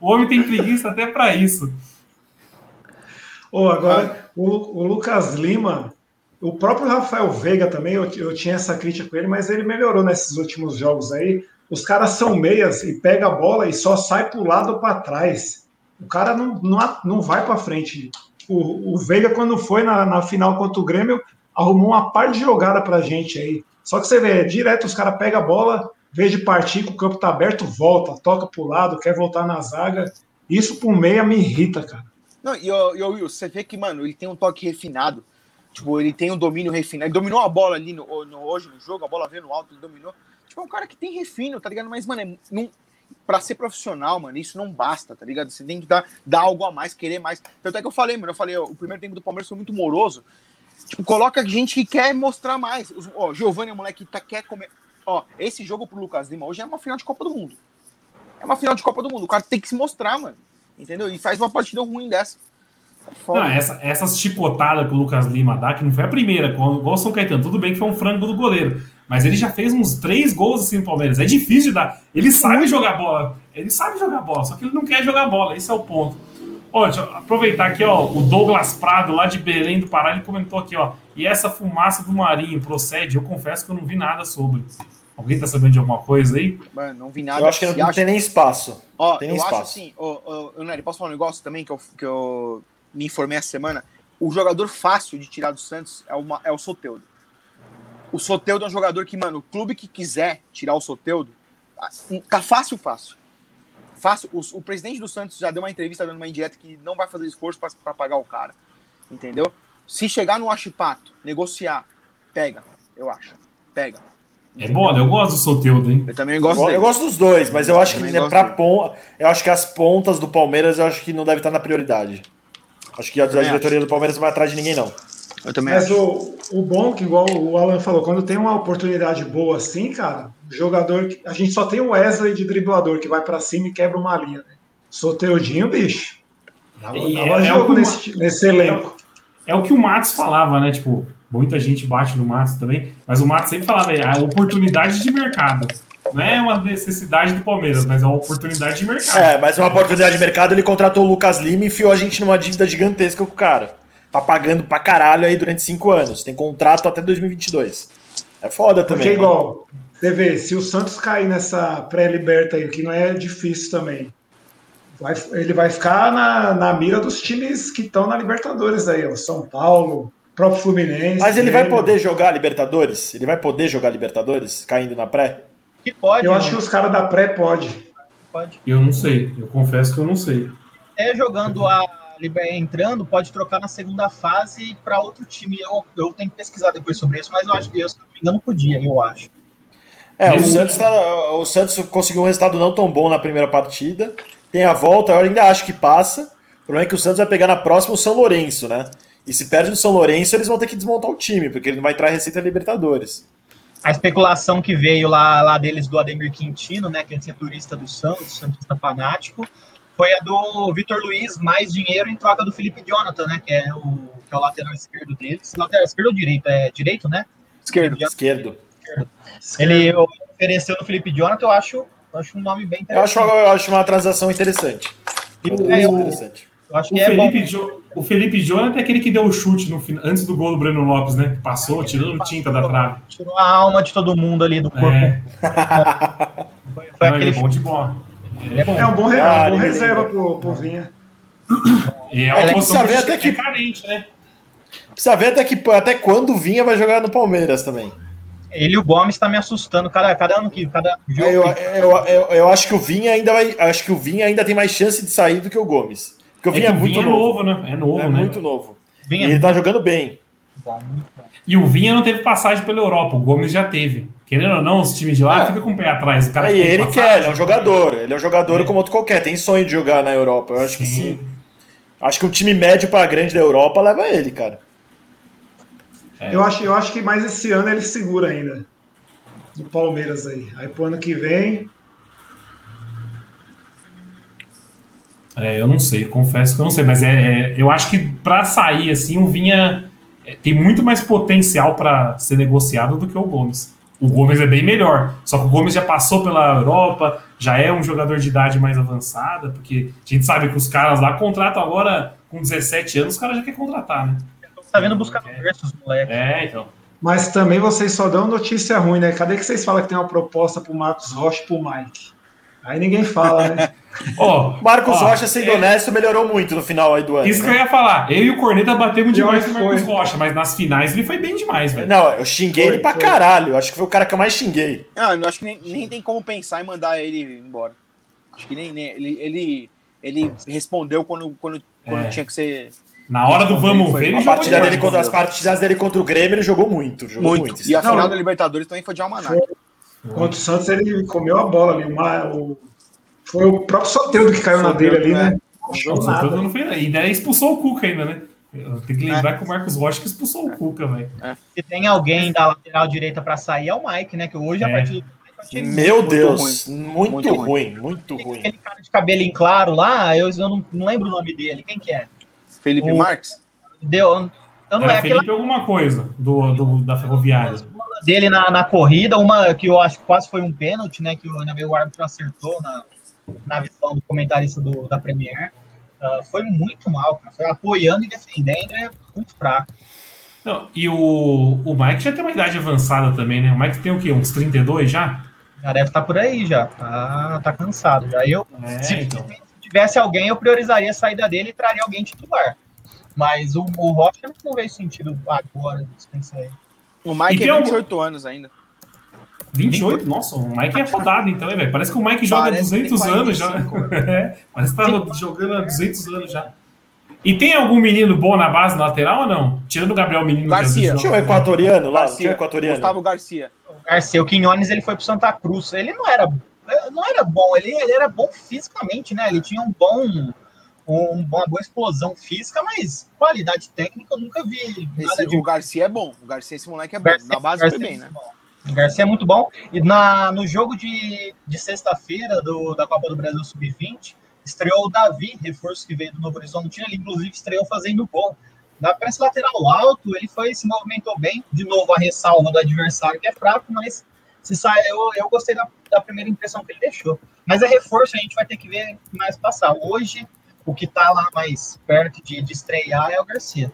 Speaker 2: o homem tem preguiça até pra isso.
Speaker 3: Ô, agora, o, o Lucas Lima, o próprio Rafael Veiga também, eu, eu tinha essa crítica com ele, mas ele melhorou nesses últimos jogos aí. Os caras são meias e pega a bola e só sai pro lado ou para trás. O cara não, não, não vai para frente. O, o Veiga, quando foi na, na final contra o Grêmio, arrumou uma par de jogada pra gente aí. Só que você vê, direto os caras pegam a bola, vez de partir, que o campo tá aberto, volta, toca pro lado, quer voltar na zaga. Isso pro meia me irrita, cara.
Speaker 7: Não, e o Will, você vê que, mano, ele tem um toque refinado. Tipo, ele tem um domínio refinado. Ele dominou a bola ali no, no- hoje no jogo, a bola veio no alto, ele dominou. Tipo, é um cara que tem refino, tá ligado? Mas, mano, é, não, pra ser profissional, mano, isso não basta, tá ligado? Você tem que dar, dar algo a mais, querer mais. Tanto é que eu falei, mano, eu falei, ó, o primeiro tempo do Palmeiras foi muito moroso. Tipo, coloca gente que quer mostrar mais. Os- Ó, Giovanni é um moleque que tá, quer comer. Ó, esse jogo pro Lucas Lima hoje é uma final de Copa do Mundo. É uma final de Copa do Mundo. O cara tem que se mostrar, mano. Entendeu? E faz uma partida ruim dessa. É foda.
Speaker 2: Não, essa, essas chicotadas que o Lucas Lima dá, que não foi a primeira, igual o São Caetano, tudo bem que foi um frango do goleiro. Mas ele já fez uns três gols assim no Palmeiras. É difícil de dar. Ele sabe jogar bola. Ele sabe jogar bola, só que ele não quer jogar bola. Esse é o ponto. Ó, deixa eu aproveitar aqui, ó. O Douglas Prado, lá de Belém do Pará, ele comentou aqui, ó. E essa fumaça do marinho procede? Eu confesso que eu não vi nada sobre. Alguém tá sabendo de alguma coisa aí?
Speaker 7: Mano, não vi nada.
Speaker 6: Eu acho que não
Speaker 7: acha-
Speaker 6: tem nem espaço.
Speaker 7: Ó,
Speaker 6: tem
Speaker 7: eu
Speaker 6: espaço.
Speaker 7: acho assim, ô, ô, ô, Nery, posso falar um negócio também que eu, que eu me informei essa semana? O jogador fácil de tirar do Santos é, uma, é o Soteudo. O Soteudo é um jogador que, mano, o clube que quiser tirar o Soteudo, ah, tá fácil, fácil. Fácil. O, o presidente do Santos já deu uma entrevista dando uma indireta que não vai fazer esforço pra- pra pagar o cara. Entendeu? Se chegar no Achipato, negociar, pega, eu acho. Pega.
Speaker 2: É bola, eu gosto do Soteudo, hein?
Speaker 7: Eu também
Speaker 6: Eu,
Speaker 7: gosto
Speaker 6: eu
Speaker 7: dele.
Speaker 6: gosto dos dois, mas eu acho que né,
Speaker 7: gosto
Speaker 6: pra
Speaker 7: dele.
Speaker 6: pon... eu acho que as pontas do Palmeiras eu acho que não deve estar na prioridade. Acho que a, diretoria do Palmeiras não vai atrás de ninguém, não.
Speaker 7: Eu também
Speaker 3: Mas
Speaker 7: acho.
Speaker 3: o, o bom, que igual o Alan falou, quando tem uma oportunidade boa assim, cara, o jogador. A gente só tem o Wesley de driblador que vai pra cima e quebra uma linha. Né? Soteudinho, bicho. Dava, dava
Speaker 2: é- é
Speaker 3: jogo
Speaker 2: o que o
Speaker 3: nesse, nesse elenco.
Speaker 2: É o que o Matos falava, né? Tipo, muita gente bate no Matos também, mas o Matos sempre falava, é a oportunidade de mercado. Não é uma necessidade do Palmeiras, mas é uma oportunidade de mercado.
Speaker 6: É, mas uma oportunidade de mercado, ele contratou o Lucas Lima e enfiou a gente numa dívida gigantesca com o cara. Tá pagando pra caralho aí durante cinco anos. Tem contrato até 2022. É foda
Speaker 3: Porque
Speaker 6: também.
Speaker 3: igual, você vê, se o Santos cair nessa pré-liberta aí, que não é difícil também, vai- ele vai ficar na, na mira dos times que estão na Libertadores aí, ó. São Paulo, próprio Fluminense.
Speaker 6: Mas ele vai poder jogar Libertadores? Ele vai poder jogar Libertadores caindo na pré?
Speaker 5: Que pode,
Speaker 3: Eu
Speaker 5: né?
Speaker 3: acho que os caras da pré pode.
Speaker 5: pode.
Speaker 2: Eu não sei, eu confesso que eu não sei.
Speaker 5: É jogando a entrando, pode trocar na segunda fase para outro time. Eu, eu tenho que pesquisar depois sobre isso, mas eu acho que, eu, se não me engano, podia, eu acho.
Speaker 6: É, o Santos, tá- o Santos conseguiu um resultado não tão bom na primeira partida. Tem a volta, eu ainda acho que passa. O problema é que o Santos vai pegar na próxima o São Lourenço, né? E se perde no São Lourenço, eles vão ter que desmontar o time, porque ele não vai entrar em Receita Libertadores.
Speaker 5: A especulação que veio lá, lá deles do Ademir Quintino, né, que é setorista do Santos, Santista fanático, foi a do Vitor Luiz, mais dinheiro em troca do Felipe Jonathan, né, que é o, que é o lateral esquerdo deles. Lateral esquerdo ou direito? É direito, né?
Speaker 7: Esquerdo.
Speaker 6: Esquerdo.
Speaker 5: Ele ofereceu no Felipe Jonathan, eu acho, eu acho um nome bem
Speaker 6: Eu acho,
Speaker 5: interessante.
Speaker 6: eu acho uma transação interessante.
Speaker 2: O-
Speaker 6: transação
Speaker 5: eu-
Speaker 6: interessante.
Speaker 5: Eu acho
Speaker 2: O
Speaker 5: que é bom.
Speaker 2: Felipe, jo... o Felipe Jonathan é aquele que deu o chute no antes do gol do Breno Lopes, né? Passou, tirando tinta da trave.
Speaker 5: Tirou a alma de todo mundo ali do corpo.
Speaker 2: É, (laughs)
Speaker 5: Foi, foi
Speaker 2: não, ele
Speaker 5: aquele
Speaker 2: é bom de bola. Ele é bom.
Speaker 3: É um bom,
Speaker 6: Ah,
Speaker 3: uma boa
Speaker 6: ele
Speaker 3: reserva
Speaker 6: lembra.
Speaker 3: pro, pro Vinha.
Speaker 2: E é
Speaker 6: É,
Speaker 2: uma posição
Speaker 6: saber
Speaker 2: que
Speaker 6: até
Speaker 2: é
Speaker 6: que-
Speaker 2: carente, né?
Speaker 6: Precisa ver até, que, até quando o Vinha vai jogar no Palmeiras também.
Speaker 5: Ele e o Gomes tá me assustando cada, cada ano que cada jogo.
Speaker 6: É, eu, eu, eu, eu, acho que o Vinha ainda vai, acho que o Vinha ainda tem mais chance de sair do que o Gomes. Porque o Vinha é, é muito Vinha novo.
Speaker 2: É novo, né? É novo,
Speaker 6: é
Speaker 2: né?
Speaker 6: muito novo. Vinha... E ele tá jogando bem.
Speaker 2: E o Vinha não teve passagem pela Europa, o Gomes já teve. Querendo ou não, os times de lá é. ficam com o pé atrás. O
Speaker 6: cara é, ele quer, ele é um jogador. Ele é um jogador é. como outro qualquer, tem sonho de jogar na Europa. Eu acho sim. que sim. Acho que um time médio para grande da Europa leva ele, cara.
Speaker 3: É. Eu, acho, eu acho que mais esse ano ele segura ainda. Do Palmeiras aí. Aí pro ano que vem.
Speaker 2: É, eu não sei, confesso que eu não sei, mas é, é eu acho que para sair assim, o Vinha é, tem muito mais potencial para ser negociado do que o Gomes. O Gomes é bem melhor, só que o Gomes já passou pela Europa, já é um jogador de idade mais avançada, porque a gente sabe que os caras lá contratam agora com 17 anos, os caras já querem contratar, né?
Speaker 5: Tá vendo buscar preços, moleque.
Speaker 2: É, então.
Speaker 3: Mas também vocês só dão notícia ruim, né? Cadê que vocês falam que tem uma proposta pro Marcos Rocha e pro Mike? Aí ninguém fala, né? (laughs)
Speaker 6: Ó, oh, Marcos oh, Rocha, sendo é... honesto, melhorou muito no final aí do ano.
Speaker 2: Isso né? que eu ia falar. Eu e o Corneta batemos demais com o Marcos Rocha, mas nas finais ele foi bem demais, velho.
Speaker 6: Não, eu xinguei foi, ele pra foi. caralho. Acho que foi o cara que eu mais xinguei.
Speaker 7: Não, eu acho que nem, nem tem como pensar em mandar ele embora. Acho que nem, nem ele, ele, ele respondeu quando, quando, quando é. tinha que ser.
Speaker 2: Na hora do vamos ver,
Speaker 6: ele partida dele contra, as partidas dele contra o Grêmio, ele jogou muito. Jogou muito. muito.
Speaker 7: E a final da Libertadores também foi de Almanac.
Speaker 3: Contra o Santos, ele comeu a bola ali. Uma, o foi o próprio Soteldo que caiu Soteldo, na dele ali, né?
Speaker 2: Não, o Soteldo não fez nada. E daí expulsou o Cuca ainda, né? Tem que lembrar é. que o Marcos Rocha que expulsou o Cuca, velho.
Speaker 5: É. Se tem alguém da lateral direita para sair, é o Mike, né? Que hoje, é. a partir do
Speaker 6: meu muito Deus, ruim. muito, muito ruim, muito ruim.
Speaker 5: Aquele cara de cabelinho claro lá, eu, eu não, não, lembro o nome dele. Quem que é?
Speaker 7: Felipe o... Marques?
Speaker 5: Deu,
Speaker 2: eu não é, é Felipe aquela... alguma coisa do, do, da Ferroviária.
Speaker 5: Dele na, na corrida, uma que eu acho que quase foi um pênalti, né? Que o, o árbitro acertou na, na visão do comentarista do, da Premier, uh, foi muito mal, cara. Foi apoiando e defendendo, é muito fraco.
Speaker 2: Não, e o, o Mike já tem uma idade avançada também, né? O Mike tem o quê? Uns 32 já?
Speaker 5: Já deve estar tá por aí já. Tá, tá cansado. Já eu, é, se, então. tivesse alguém, eu priorizaria a saída dele e traria alguém titular. Mas o, o Rocha não veio sentido agora, dispensar ele.
Speaker 7: O Mike é 28 um... anos ainda.
Speaker 2: 28? Nossa, o Mike é rodado então, hein, velho? Parece que o Mike joga há 200 anos já. (laughs) é, parece que tá jogando há 200 anos já. E tem algum menino bom na base na lateral ou não? Tirando o Gabriel Menino.
Speaker 7: Garcia.
Speaker 6: Tinha o equatoriano lá, Garcia, tinha o equatoriano.
Speaker 7: Gustavo Garcia.
Speaker 5: O Garcia, o Quinones, ele foi pro Santa Cruz. Ele não era, não era bom, ele, ele era bom fisicamente, né? Ele tinha um bom, um, uma boa explosão física, mas qualidade técnica eu nunca vi.
Speaker 7: Esse. O Garcia é bom. O Garcia, esse moleque é bom. Garcia, na base Garcia foi bem, né? Bom.
Speaker 5: O Garcia é muito bom. E na, no jogo de, de sexta-feira da Copa do Brasil Sub-20, estreou o Davi, reforço que veio do Novo Horizonte. Ele, inclusive, estreou fazendo gol. Na pressa lateral alto, ele foi se movimentou bem. De novo, a ressalva do adversário, que é fraco, mas se sai, eu, eu gostei da, da primeira impressão que ele deixou. Mas é reforço, a gente vai ter que ver mais passar. Hoje, o que está lá mais perto de, de estrear é o Garcia.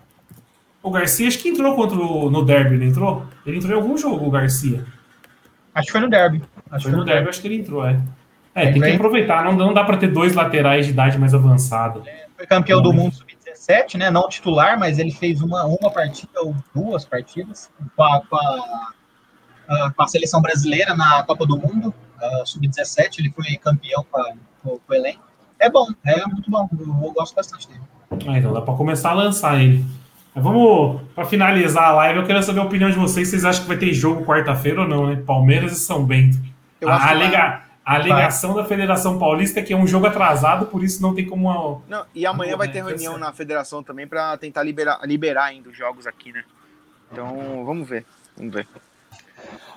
Speaker 2: O Garcia acho que entrou contra o, no Derby, não entrou? Ele entrou em algum jogo, o Garcia.
Speaker 5: Acho que foi no Derby.
Speaker 2: Acho foi no, Derby, derby, acho que ele entrou, é. É, tem que aproveitar, não, não dá para ter dois laterais de idade mais avançada. É,
Speaker 5: foi campeão do mundo sub-17, né? Não titular, mas ele fez uma, uma partida ou duas partidas com a, com a, com a seleção brasileira na Copa do Mundo, sub-17. Ele foi campeão com, a, com, com o elenco. É bom, é muito bom. Eu, eu gosto bastante dele.
Speaker 2: Ah, então dá para começar a lançar ele. Vamos, para finalizar a live, eu quero saber a opinião de vocês. Vocês acham que vai ter jogo quarta-feira ou não, né? Palmeiras e São Bento. a, alega, a alegação vai. da Federação Paulista é que é um jogo atrasado, por isso não tem como. A,
Speaker 7: não, e amanhã vai ter reunião na federação também para tentar liberar, liberar ainda os jogos aqui, né? Então, vamos ver. Vamos ver.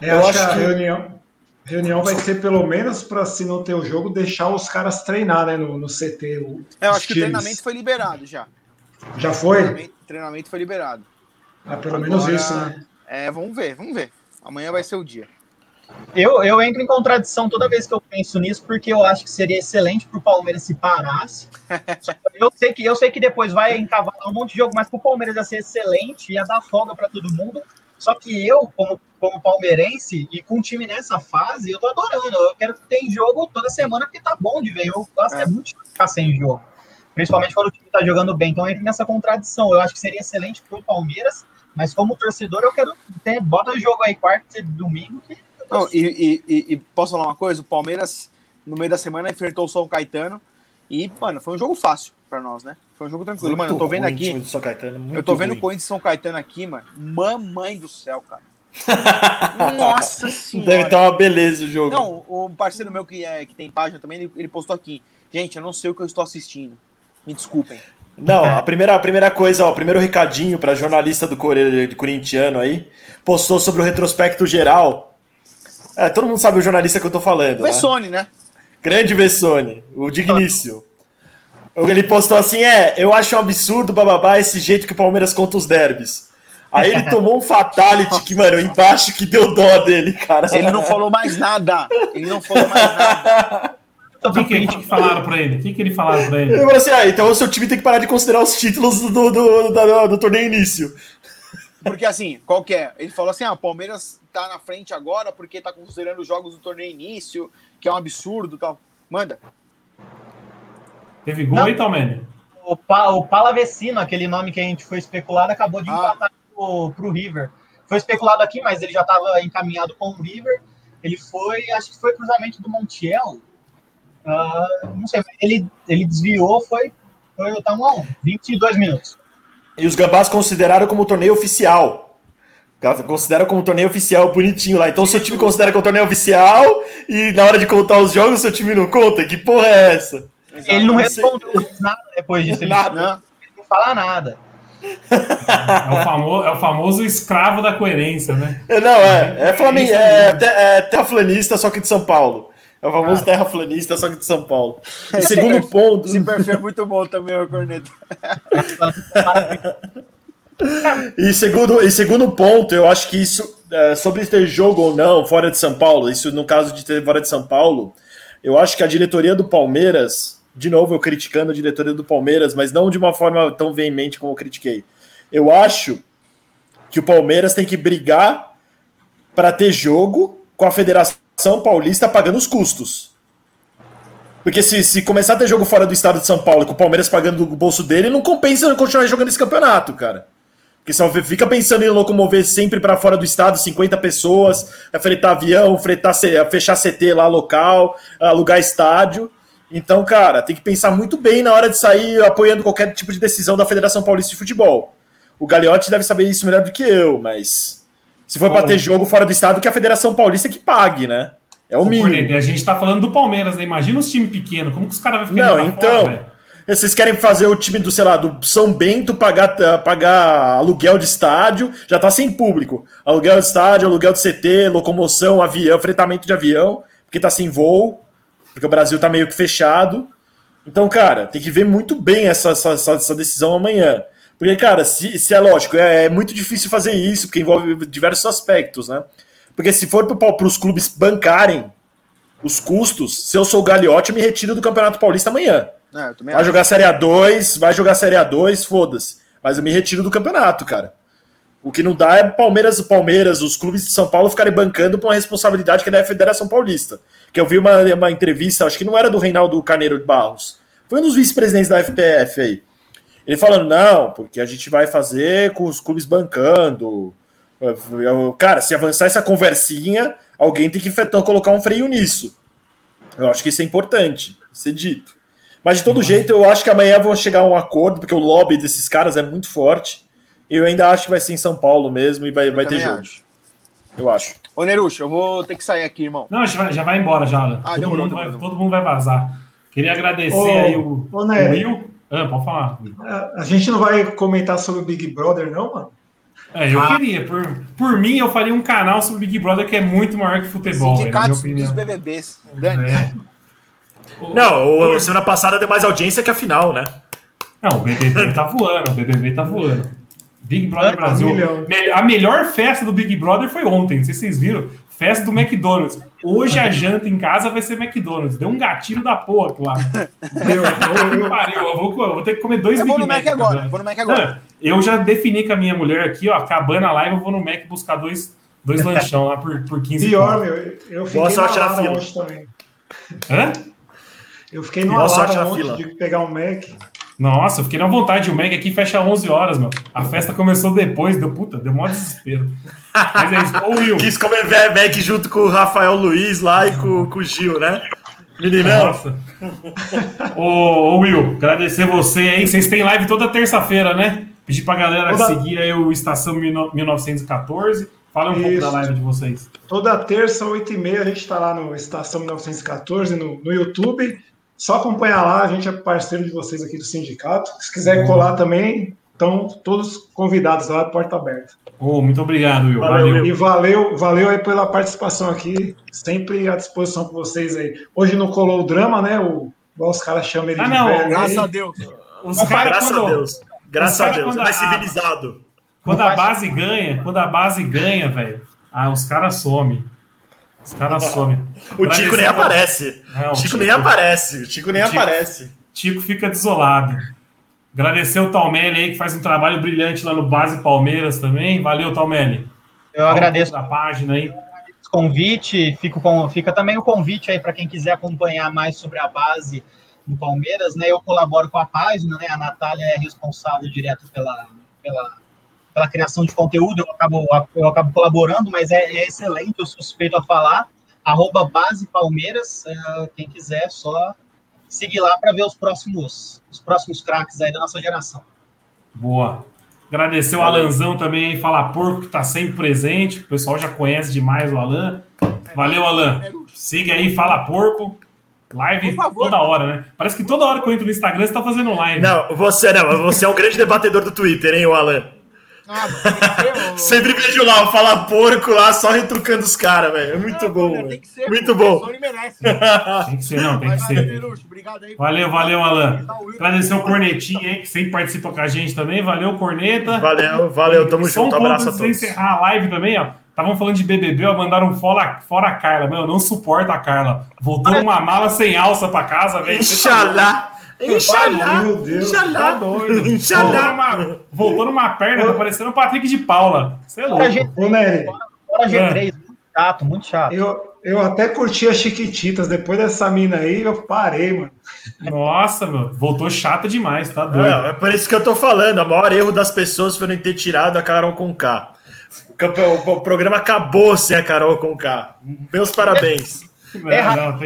Speaker 3: É, eu acho que a reunião, reunião vai ser pelo menos para, se não ter o jogo, deixar os caras treinar né, no, no CT. O,
Speaker 7: é, eu acho que o treinamento foi liberado já.
Speaker 3: Já foi? O
Speaker 7: treinamento, treinamento foi liberado.
Speaker 3: Ah, pelo Agora, menos isso, né?
Speaker 7: É, vamos ver, vamos ver. Amanhã vai ser o dia.
Speaker 5: Eu, eu entro em contradição toda vez que eu penso nisso, porque eu acho que seria excelente para o Palmeiras se parasse. (laughs) eu, sei que, eu sei que depois vai encavalar um monte de jogo, mas para o Palmeiras ia ser excelente, ia dar folga para todo mundo. Só que eu, como, como palmeirense, e com o time nessa fase, eu tô adorando. Eu quero que tenha jogo toda semana, porque tá bom de ver. Eu gosto é. é muito de ficar sem jogo principalmente quando o time está jogando bem. Então entra nessa contradição. Eu acho que seria excelente para o Palmeiras, Mas como torcedor, eu quero ter, bota o jogo aí quarta e domingo. Que...
Speaker 7: Não, e, e, e, posso falar uma coisa? O Palmeiras, no meio da semana, enfrentou o São Caetano. E, mano, foi um jogo fácil pra nós, né? Foi um jogo tranquilo. Muito mano, eu tô vendo aqui.
Speaker 6: Caetano,
Speaker 7: eu tô vendo o Corinthians e São Caetano aqui, mano. Mamãe do céu, cara. (laughs) Nossa senhora.
Speaker 6: Deve estar uma beleza o jogo.
Speaker 7: Não, o parceiro meu que, é, que tem página também, ele, ele postou aqui. Gente, eu não sei o que eu estou assistindo. Me desculpem.
Speaker 6: Não, a primeira, a primeira coisa, ó, o primeiro recadinho para jornalista do corintiano aí, postou sobre o retrospecto geral. É, todo mundo sabe o jornalista que eu tô falando.
Speaker 7: Vessone, né? né?
Speaker 6: Grande Vessone, o dignício. Ele postou assim: é, eu acho um absurdo, bababá, esse jeito que o Palmeiras conta os derbys. Aí ele tomou um fatality que, mano, embaixo que deu dó dele, cara.
Speaker 7: Ele não falou mais nada. Ele não falou mais nada. (laughs)
Speaker 2: O que, que, que falaram pra ele? O que, que ele falaram pra ele? Ele
Speaker 6: falou assim: ah, então o seu time tem que parar de considerar os títulos do, do, do, do, do torneio início.
Speaker 7: Porque assim, qual que é? Ele falou assim: ah, o Palmeiras tá na frente agora porque tá considerando os jogos do torneio início, que é um absurdo tal. Manda.
Speaker 2: Teve gol Não. aí, Talmene?
Speaker 5: O, pa, o Palavecino, aquele nome que a gente foi especulado, acabou de ah. empatar pro, pro River. Foi especulado aqui, mas ele já estava encaminhado com o River. Ele foi, acho que foi cruzamento do Montiel Uh, não sei, ele, ele desviou, foi, foi tá um a um, 22 minutos.
Speaker 6: E os Gambás consideraram como torneio oficial. Considera como torneio oficial bonitinho lá. Então, seu time considera como torneio oficial e na hora de contar os jogos, seu time não conta? Que porra é essa?
Speaker 5: Ele não respondeu nada depois disso. Ele, nada. ele não fala nada.
Speaker 2: É o, famoso, é o famoso escravo da coerência, né?
Speaker 6: Não, é. É, Flamengo, é, é, é terraplanista, só que de São Paulo. É o famoso terraplanista, só que de São Paulo. E (laughs) segundo ponto.
Speaker 7: Esse perfil é muito bom também, o Corneto.
Speaker 6: e, segundo, e segundo ponto, eu acho que isso, é, sobre ter jogo ou não fora de São Paulo, isso no caso de ter fora de São Paulo, eu acho que a diretoria do Palmeiras, de novo eu criticando a diretoria do Palmeiras, mas não de uma forma tão veemente como eu critiquei. Eu acho que o Palmeiras tem que brigar para ter jogo com a federação são Paulista pagando os custos. Porque se, se começar a ter jogo fora do estado de São Paulo com o Palmeiras pagando do bolso dele, não compensa continuar jogando esse campeonato, cara. Porque só fica pensando em locomover sempre para fora do estado, 50 pessoas, fretar avião, fretar, fechar CT lá local, alugar estádio. Então, cara, tem que pensar muito bem na hora de sair apoiando qualquer tipo de decisão da Federação Paulista de Futebol. O Gagliotti deve saber isso melhor do que eu, mas se for para ter jogo fora do estado, que a Federação Paulista que pague, né? É o mínimo.
Speaker 2: A gente tá falando do Palmeiras, né? Imagina os times pequenos, como que os caras vão
Speaker 6: ficar Não, então. Fora, vocês querem fazer o time do, sei lá, do São Bento pagar, pagar aluguel de estádio, já tá sem público. Aluguel de estádio, aluguel de CT, locomoção, avião, fretamento de avião, porque tá sem voo, porque o Brasil tá meio que fechado. Então, cara, tem que ver muito bem essa, essa, essa decisão amanhã. Porque, cara, se, se é lógico, é, é, muito difícil fazer isso, porque envolve diversos aspectos, né? Porque se for para os clubes bancarem os custos, se eu sou o Gagliotti, eu me retiro do Campeonato Paulista amanhã. É, vai acho. jogar Série A2, vai jogar Série A2, foda-se. Mas eu me retiro do campeonato, cara. O que não dá é Palmeiras, Palmeiras, os clubes de São Paulo ficarem bancando por uma responsabilidade que é da Federação Paulista. Que eu vi uma, uma entrevista, acho que não era do Reinaldo Carneiro de Barros, foi um dos vice-presidentes da FPF aí. Ele falando, não, porque a gente vai fazer com os clubes bancando. Cara, se avançar essa conversinha, alguém tem que então, colocar um freio nisso. Eu acho que isso é importante ser dito. Mas de todo uhum. jeito, eu acho que amanhã vão chegar a um acordo, porque o lobby desses caras é muito forte. Eu ainda acho que vai ser em São Paulo mesmo e vai, vai ter jogo. Acho. Eu acho.
Speaker 7: Ô, Nerucho, eu vou ter que sair aqui, irmão.
Speaker 2: Não, já vai, já vai embora já. Ah, todo, mundo vai, todo mundo vai vazar. Queria agradecer ô, aí o, ô, o Will. Ah, pode falar.
Speaker 3: A, gente não vai comentar sobre o Big Brother, não, mano?
Speaker 2: É, eu ah. queria. Por, por mim, eu faria um canal sobre o Big Brother que é muito maior que futebol.
Speaker 7: Sindicatos dos BBBs. É.
Speaker 6: Não, o, semana passada deu mais audiência que a final, né?
Speaker 2: Não, o BBB (laughs) tá voando, o BBB tá voando. Big Brother Brasil. A melhor festa do Big Brother foi ontem, não sei se vocês viram. Festa do McDonald's. Hoje a janta em casa vai ser McDonald's. Deu um gatilho da porra lá. Deu, eu, pariu, eu, vou, eu vou ter que comer dois
Speaker 7: eu Big vou no Mac, Mac agora. Vou no Mac agora.
Speaker 2: Eu já defini com a minha mulher aqui, ó, acabando a live, eu vou no Mac buscar dois, dois lanchão lá por, por 15
Speaker 3: Pior, meu. Eu fiquei Boa sorte na fila.
Speaker 2: Hoje também. Hã?
Speaker 3: Eu fiquei
Speaker 6: Boa sorte na
Speaker 3: ontem
Speaker 6: fila.
Speaker 3: de pegar um Mac.
Speaker 2: Nossa, eu fiquei na vontade. O Meg aqui fecha 11 horas, meu. A festa começou depois, deu puta, deu maior desespero. Mas é isso. Ô, Will.
Speaker 6: Quis comer Mac junto com o Rafael Luiz lá e com, com o Gil, né? Meninão,
Speaker 2: Nossa. ô, ô, Will, agradecer você aí. Vocês têm live toda terça-feira, né? Pedir pra galera
Speaker 3: Toda-
Speaker 2: seguir aí o Estação 1914. Fala um pouco
Speaker 3: Isso.
Speaker 2: da live de vocês.
Speaker 3: Toda terça, 8h30, a gente está lá no Estação 1914 no, no YouTube. Só acompanhar lá, a gente é parceiro de vocês aqui do sindicato. Se quiser colar também, estão todos convidados lá, porta aberta.
Speaker 2: Ô, muito obrigado, Will.
Speaker 6: Valeu,
Speaker 2: Valeu.
Speaker 3: E valeu, valeu aí pela participação aqui, sempre à disposição com vocês aí. Hoje não colou o drama, né? O, igual os caras chamam ele
Speaker 2: Ah,
Speaker 3: de
Speaker 2: não,
Speaker 3: velho.
Speaker 7: Graças
Speaker 3: aí.
Speaker 7: a Deus.
Speaker 2: Os caras,
Speaker 6: graças a
Speaker 2: quando,
Speaker 6: Deus. Graças a
Speaker 2: cara
Speaker 6: Deus.
Speaker 2: quando
Speaker 6: Mais
Speaker 2: a-
Speaker 6: civilizado.
Speaker 2: quando a base ganha, quando a base ganha, velho, ah, os caras somem. Os caras somem. (laughs)
Speaker 6: O Tico nem aparece.
Speaker 2: Não,
Speaker 6: O Chico nem aparece. O Chico nem
Speaker 2: O
Speaker 6: aparece.
Speaker 2: Tico fica desolado. Agradecer o Talmelli aí, que faz um trabalho brilhante lá no Base Palmeiras também. Valeu, Talmelli.
Speaker 5: Eu agradeço
Speaker 2: a página aí.
Speaker 5: o convite, fico com, fica também o convite aí para quem quiser acompanhar mais sobre a base do Palmeiras, né? Eu colaboro com a página, né? A Natália é responsável direto pela, pela, pela criação de conteúdo, eu acabo, eu acabo colaborando, mas é, é excelente, eu suspeito a falar. Arroba Base Palmeiras, eh, quem quiser, só seguir lá para ver os próximos, os próximos craques aí da nossa geração.
Speaker 2: Boa. Agradecer o Alanzão também, Fala Porco, que tá sempre presente. O pessoal já conhece demais o Alan. Valeu, Alan. Siga aí, Fala Porco. Live toda hora, né? Parece que toda hora que eu entro no Instagram você tá fazendo live.
Speaker 6: Não, você não. Você é um grande debatedor do Twitter, hein, o Alan?
Speaker 7: Ah, ser, (laughs)
Speaker 6: Sempre vejo lá, o Fala Porco lá, só retrucando os caras, velho. É muito
Speaker 7: Não,
Speaker 6: bom, velho.
Speaker 7: Tem que ser.
Speaker 6: Muito bom.
Speaker 7: merece. (laughs)
Speaker 2: Tem que ser, não, tem que ser.
Speaker 7: Aí.
Speaker 2: Valeu, valeu, Alan. Agradecer o Cornetinho aí, que sempre participa com a gente também. Valeu, Corneta.
Speaker 6: Valeu, valeu, tamo
Speaker 2: um
Speaker 6: junto.
Speaker 2: ponto
Speaker 6: Abraço a todos.
Speaker 2: encerrar a live também, ó. Estavam falando de BBB, ó, mandaram um fora, fora a Carla. Meu, eu não suporto a Carla. Voltou numa mala sem alça pra casa, velho. Tá.
Speaker 6: Inxalá! Inxalá!
Speaker 3: Meu Deus.
Speaker 2: Tá
Speaker 6: Inxalá!
Speaker 2: doido. Voltou
Speaker 6: Inxalá!
Speaker 2: numa, voltou numa perna, tá parecendo o Patrick de Paula. Você é
Speaker 5: G,
Speaker 3: Ô, Nery,
Speaker 5: fora G3, muito chato, muito chato.
Speaker 3: eu, eu até curti as Chiquititas. Depois dessa mina aí, eu parei, mano.
Speaker 2: Nossa, meu. Voltou chata demais, tá doido.
Speaker 6: Não, é por isso que eu tô falando. O maior erro das pessoas foi não ter tirado a Carol com K. O, o- o programa acabou sem a Carol com K. Meus parabéns.
Speaker 5: É
Speaker 2: não,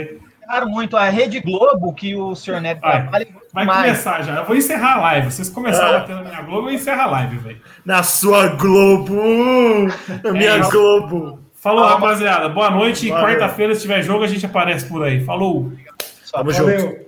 Speaker 5: Erraram muito. A Rede Globo, que o senhor Neto
Speaker 2: Vai.
Speaker 5: trabalha, muito
Speaker 2: Vai
Speaker 5: mais.
Speaker 2: começar já. Eu vou encerrar a live. Vocês começaram
Speaker 6: Ah.
Speaker 2: a bater na minha Globo, eu encerro a live, velho.
Speaker 6: Na sua Globo! Na minha
Speaker 2: É isso.
Speaker 6: Globo!
Speaker 2: Falou,
Speaker 5: Ah,
Speaker 2: rapaziada. Boa noite. Quarta-feira, se tiver jogo, a gente aparece por aí. Falou.
Speaker 6: Tamo junto.